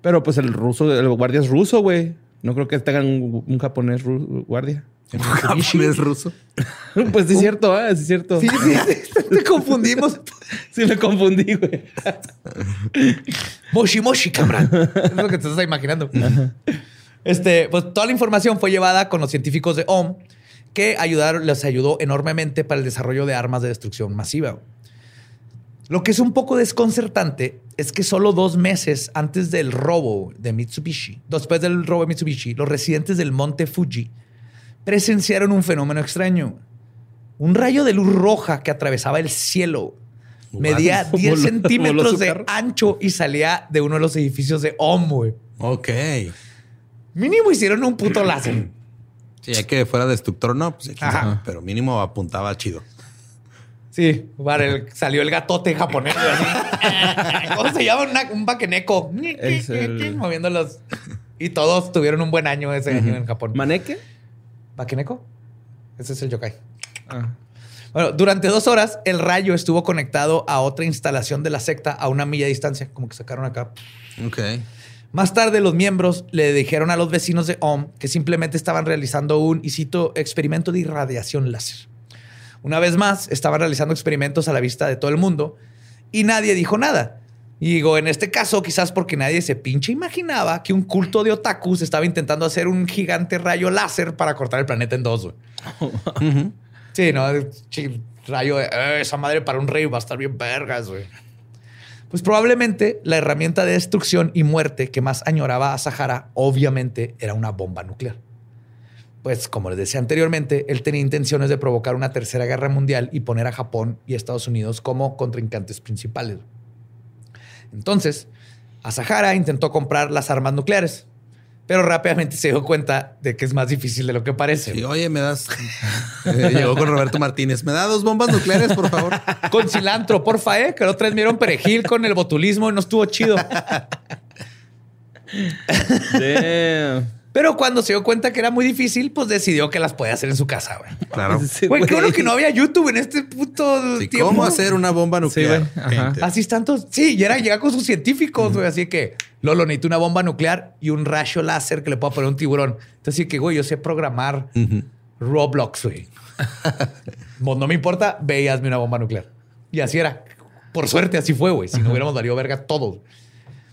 Pero pues el ruso, el guardia es ruso, güey. No creo que tengan un, un japonés guardia. (laughs) ¿Japonés ruso? (laughs) pues sí es cierto, ¿eh? Sí es cierto. Sí, sí, sí. (laughs) Te confundimos. Sí me confundí, güey. Moshi Moshi, cabrón. Es lo que te estás imaginando. Este, pues toda la información fue llevada con los científicos de OM que ayudaron, les ayudó enormemente para el desarrollo de armas de destrucción masiva. Lo que es un poco desconcertante es que solo dos meses antes del robo de Mitsubishi, después del robo de Mitsubishi, los residentes del monte Fuji presenciaron un fenómeno extraño. Un rayo de luz roja que atravesaba el cielo. Medía Voló- 10 voló centímetros de ancho y salía de uno de los edificios de OM, güey. Ok. Mínimo hicieron un puto láser. Sí, ya que fuera destructor, no, pues Ajá. pero mínimo apuntaba chido. Sí, vale, el- salió el gatote japonés. (laughs) así. ¿Cómo se llama? Una- un baqueneco. El- Moviéndolos. Y todos tuvieron un buen año ese año en Japón. ¿Maneque? ¿Baqueneco? Ese es el yokai. Ah. Bueno, durante dos horas el rayo estuvo conectado a otra instalación de la secta a una milla de distancia, como que sacaron acá. Ok. Más tarde los miembros le dijeron a los vecinos de OM que simplemente estaban realizando un, y cito, experimento de irradiación láser. Una vez más, estaban realizando experimentos a la vista de todo el mundo y nadie dijo nada. Y digo, en este caso, quizás porque nadie se pinche imaginaba que un culto de otakus estaba intentando hacer un gigante rayo láser para cortar el planeta en dos. güey. (laughs) Sí, no, rayo de "Eh, esa madre para un rey va a estar bien vergas, güey. Pues probablemente la herramienta de destrucción y muerte que más añoraba a Sahara, obviamente, era una bomba nuclear. Pues, como les decía anteriormente, él tenía intenciones de provocar una tercera guerra mundial y poner a Japón y Estados Unidos como contrincantes principales. Entonces, Asahara intentó comprar las armas nucleares, pero rápidamente se dio cuenta de que es más difícil de lo que parece. Sí, oye, me das. Eh, llegó con Roberto Martínez. Me da dos bombas nucleares, por favor. Con cilantro, porfa, eh, que me dieron perejil con el botulismo y no estuvo chido. Damn. Pero cuando se dio cuenta que era muy difícil, pues decidió que las podía hacer en su casa, güey. Claro. (laughs) Sí, Güey, qué bueno que no había YouTube en este puto Sí, tiempo. ¿Cómo hacer una bomba nuclear? Gente. Así tantos. Sí, y era llegar con sus científicos, güey. Así que, Lolo, necesito una bomba nuclear y un rayo láser que le pueda poner un tiburón. Entonces, sí que, güey, yo sé programar. Roblox, güey. (laughs) Pues, no me importa, ve y hazme una bomba nuclear. Y así era. Por suerte, así fue, güey. Si no hubiéramos valido verga todos.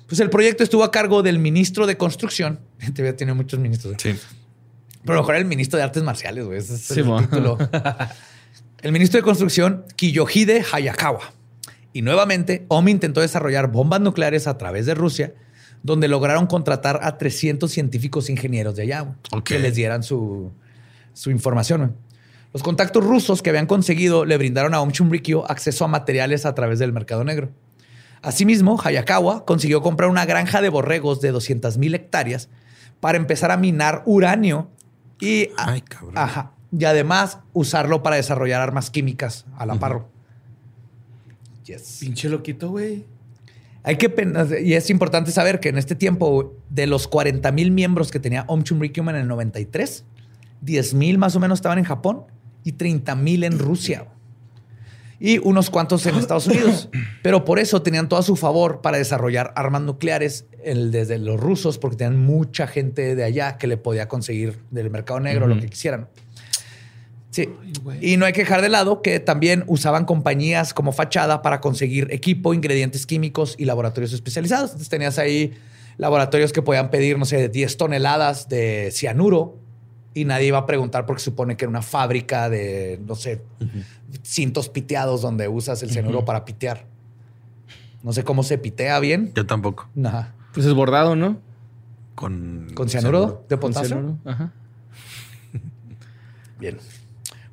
Pues el proyecto estuvo a cargo del ministro de Construcción. (laughs) Te tiene muchos ministros. Sí. Pero a lo mejor el ministro de Artes Marciales, güey. Ese es Sí, el mo. título. (laughs) El ministro de Construcción, Kiyohide Hayakawa. Y nuevamente, OMI intentó desarrollar bombas nucleares a través de Rusia, donde lograron contratar a 300 científicos e ingenieros de allá, güey, Ok. que les dieran su, su información. güey. Los contactos rusos que habían conseguido le brindaron a Om Chumrikyo acceso a materiales a través del mercado negro. Asimismo, Hayakawa consiguió comprar una granja de borregos de 200 mil hectáreas para empezar a minar uranio y, Ay, cabrón. Ajá. y además usarlo para desarrollar armas químicas a la par. Yes. Pinche loquito, güey. Hay que y es importante saber que en este tiempo de los 40 mil miembros que tenía Om Chumrikyum en el 93, 10 mil más o menos estaban en Japón y 30 mil en Rusia y unos cuantos en Estados Unidos. Pero por eso tenían todo a su favor para desarrollar armas nucleares desde los rusos, porque tenían mucha gente de allá que le podía conseguir del mercado negro lo que quisieran. Sí. y no hay que dejar de lado que también usaban compañías como fachada para conseguir equipo, ingredientes químicos y laboratorios especializados. Entonces tenías ahí laboratorios que podían pedir, no sé, 10 toneladas de cianuro y nadie iba a preguntar porque supone que era una fábrica de, no sé, cintos piteados donde usas el cianuro para pitear. No sé cómo se pitea bien. Yo tampoco. Ajá. Pues es bordado, ¿no? Con, ¿Con cianuro, de potasio. Ajá. (laughs) bien.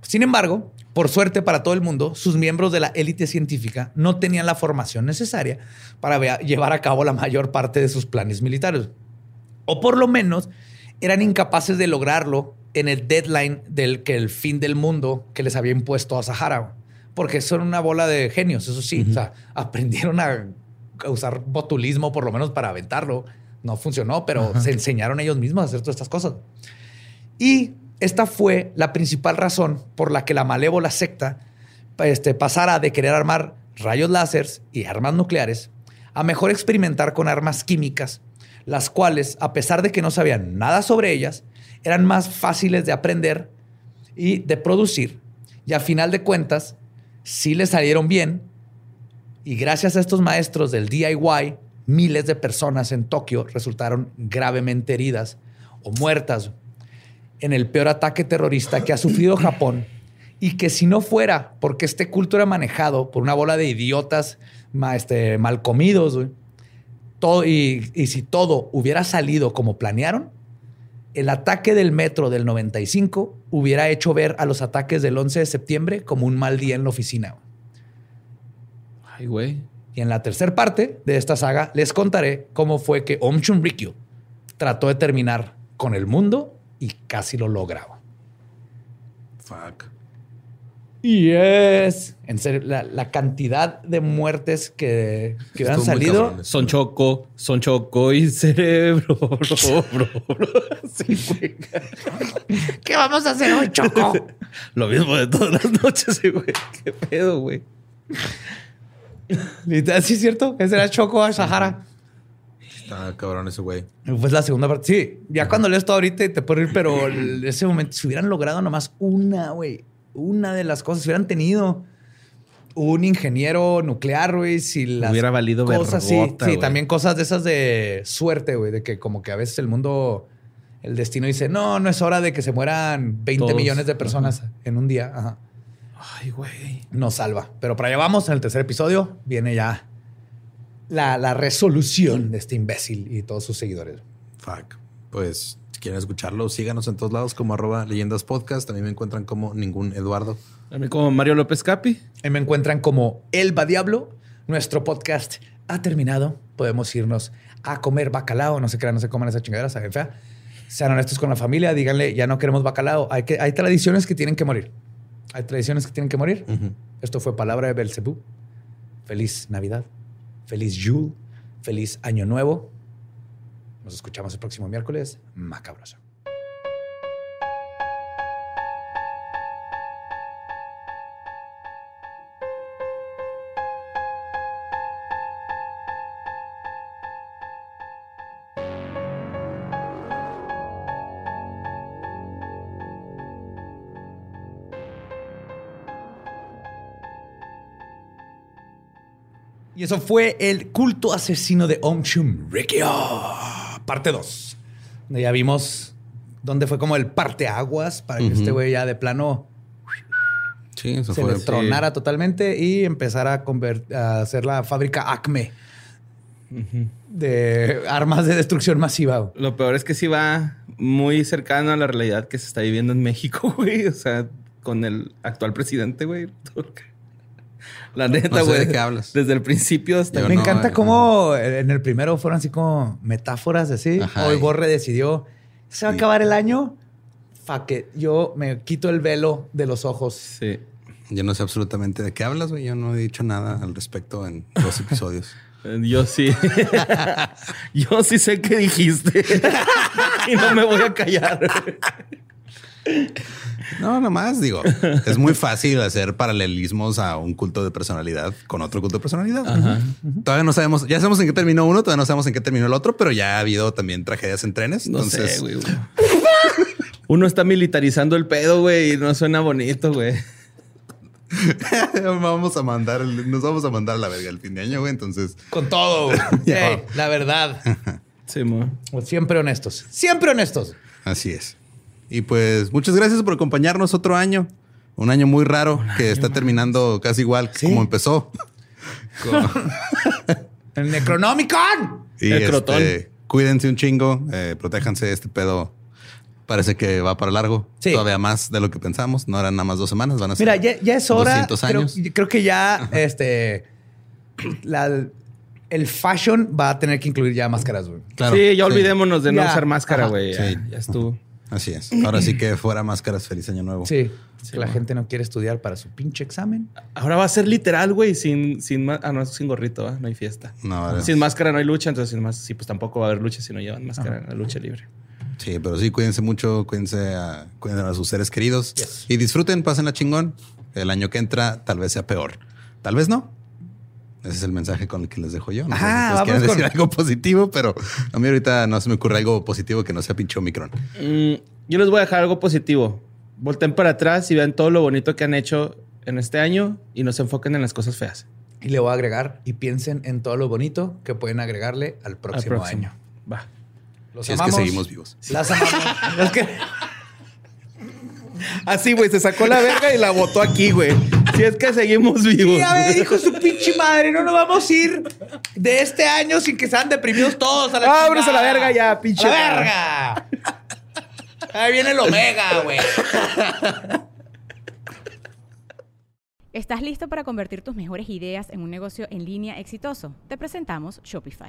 Sin embargo, por suerte para todo el mundo, sus miembros de la élite científica no tenían la formación necesaria para llevar a cabo la mayor parte de sus planes militares. O por lo menos eran incapaces de lograrlo en el deadline del que el fin del mundo que les había impuesto a Sahara. Porque son una bola de genios, eso sí. O sea, aprendieron a, usar botulismo por lo menos para aventarlo. No funcionó, pero se enseñaron ellos mismos a hacer todas estas cosas. Y esta fue la principal razón por la que la malévola secta este, pasara de querer armar rayos láseres y armas nucleares a mejor experimentar con armas químicas las cuales, a pesar de que no sabían nada sobre ellas, eran más fáciles de aprender y de producir. Y a final de cuentas, sí les salieron bien. Y gracias a estos maestros del DIY, miles de personas en Tokio resultaron gravemente heridas o muertas en el peor ataque terrorista que ha sufrido Japón. Y que si no fuera porque este culto era manejado por una bola de idiotas este, mal comidos, y, si todo hubiera salido como planearon, el ataque del metro del 95 hubiera hecho ver a los ataques del 11 de septiembre como un mal día en la oficina. Ay, güey. Y en la tercera parte de esta saga les contaré cómo fue que Om Chunrikyo trató de terminar con el mundo y casi lo lograba. Fuck. Yes. En serio, la, cantidad de muertes que, que han salido. Son choco, son choco y cerebro, (laughs) bro, ¿Qué vamos a hacer hoy, choco? (laughs) Lo mismo de todas las noches, güey. ¿Qué pedo, güey? Sí, es cierto. Ese era Choco a Sahara. Está cabrón ese güey. Pues la segunda parte. Sí, ya cuando lees todo ahorita te puedo ir, pero en ese momento, si hubieran logrado nomás una, güey una de las cosas, si hubieran tenido un ingeniero nuclear, güey, si las hubiera valido cosas sí, sí, también cosas de esas de suerte, güey, de que como que a veces el mundo, el destino dice, no, no es hora de que se mueran 20 millones de personas en un día. Ajá. Ay, güey. Nos salva. Pero para allá vamos, en el tercer episodio viene ya la, la resolución de este imbécil y todos sus seguidores. Fuck. Pues quieren escucharlo, síganos en todos lados como arroba leyendas podcast. También me encuentran como ningún Eduardo. A mí como Mario López Capi. Ahí me encuentran como Elba Diablo. Nuestro podcast ha terminado. Podemos irnos a comer bacalao. No se crean, no se coman esa chingadera, saben fea. Sean honestos con la familia, díganle, ya no queremos bacalao. Hay, que, hay tradiciones que tienen que morir. Hay tradiciones que tienen que morir. Esto fue palabra de Belcebú. Feliz Navidad. Feliz Yule. Feliz Año Nuevo. Nos escuchamos el próximo miércoles. Macabroso. Y eso fue el culto asesino de Om Chum Rikyo parte 2. Ya vimos dónde fue como el parteaguas para que este güey ya de plano sí, se le tronara totalmente y empezara a, hacer la fábrica Acme de armas de destrucción masiva. Lo peor es que sí va muy cercano a la realidad que se está viviendo en México, (laughs) güey. O sea, con el actual presidente, güey. La neta, güey. ¿De qué hablas? Desde el principio hasta... Me encanta cómo en el primero fueron así como metáforas así. Hoy Borre decidió, se va a acabar el año. Fuck it. Yo me quito el velo de los ojos. Sí. Yo no sé absolutamente de qué hablas, güey. Yo no he dicho nada al respecto en dos episodios. (laughs) Yo sí. (laughs) Yo sí sé qué dijiste. (laughs) y no me voy a callar. No, nomás digo, es muy fácil hacer paralelismos a un culto de personalidad con otro culto de personalidad. Todavía no sabemos, ya sabemos en qué terminó uno, todavía no sabemos en qué terminó el otro, pero ya ha habido también tragedias en trenes. No entonces, sé, güey. Uno está militarizando el pedo, güey, y no suena bonito, güey. (laughs) vamos a mandar, nos vamos a mandar a la verga el fin de año, güey. Entonces, Con todo. güey. (laughs) La verdad. Sí, mo. Siempre honestos. Siempre honestos. así es. Y pues muchas gracias por acompañarnos otro año. Un año muy raro que está terminando casi igual Sí. como empezó. Con- (laughs) El Necronomicon. Y El este, cuídense un chingo, eh, protéjanse. Este pedo parece que va para largo. Sí. Todavía más de lo que pensamos. No eran nada más dos semanas, van a ser. Mira, ya, ya es hora. 200 Creo, años. creo que ya (laughs) este la- el fashion va a tener que incluir ya máscaras, güey. Claro. sí, ya olvidémonos de no Ya. usar máscara, güey. Ya, Sí. ya estuvo. Así es. Ahora sí que fuera máscaras. Feliz año nuevo. Sí. Sí, que la gente no quiere estudiar para su pinche examen. Ahora va a ser literal, güey, sin, sin ah, no, sin gorrito, ¿eh? no hay fiesta. No, Sin máscara no hay lucha, entonces sin más, sí, pues tampoco va a haber lucha si no llevan máscara en la lucha libre. Sí, pero sí, cuídense mucho, cuídense a, cuídense a sus seres queridos y disfruten, pásenla chingón. El año que entra tal vez sea peor. Tal vez no. Ese es el mensaje con el que les dejo yo. No sé Ajá, si vamos quieren con- decir algo positivo, pero a mí ahorita no se me ocurre algo positivo que no sea pinche Omicron. Mm, yo les voy a dejar algo positivo. Volten para atrás y vean todo lo bonito que han hecho en este año y no se enfoquen en las cosas feas. Y le voy a agregar y piensen en todo lo bonito que pueden agregarle al Al próximo, año. Va. Los Si es que amamos. seguimos vivos. Las amamos. (laughs) Es que- Así, güey, se sacó la verga y la botó aquí, güey. Si es que seguimos vivos. Y a ver, dijo su pinche madre, no nos vamos a ir de este año sin que sean deprimidos todos a la a la verga ya, pinche ¡A la verga! Ahí viene el Omega, güey. ¿Estás listo para convertir tus mejores ideas en un negocio en línea exitoso? Te presentamos Shopify.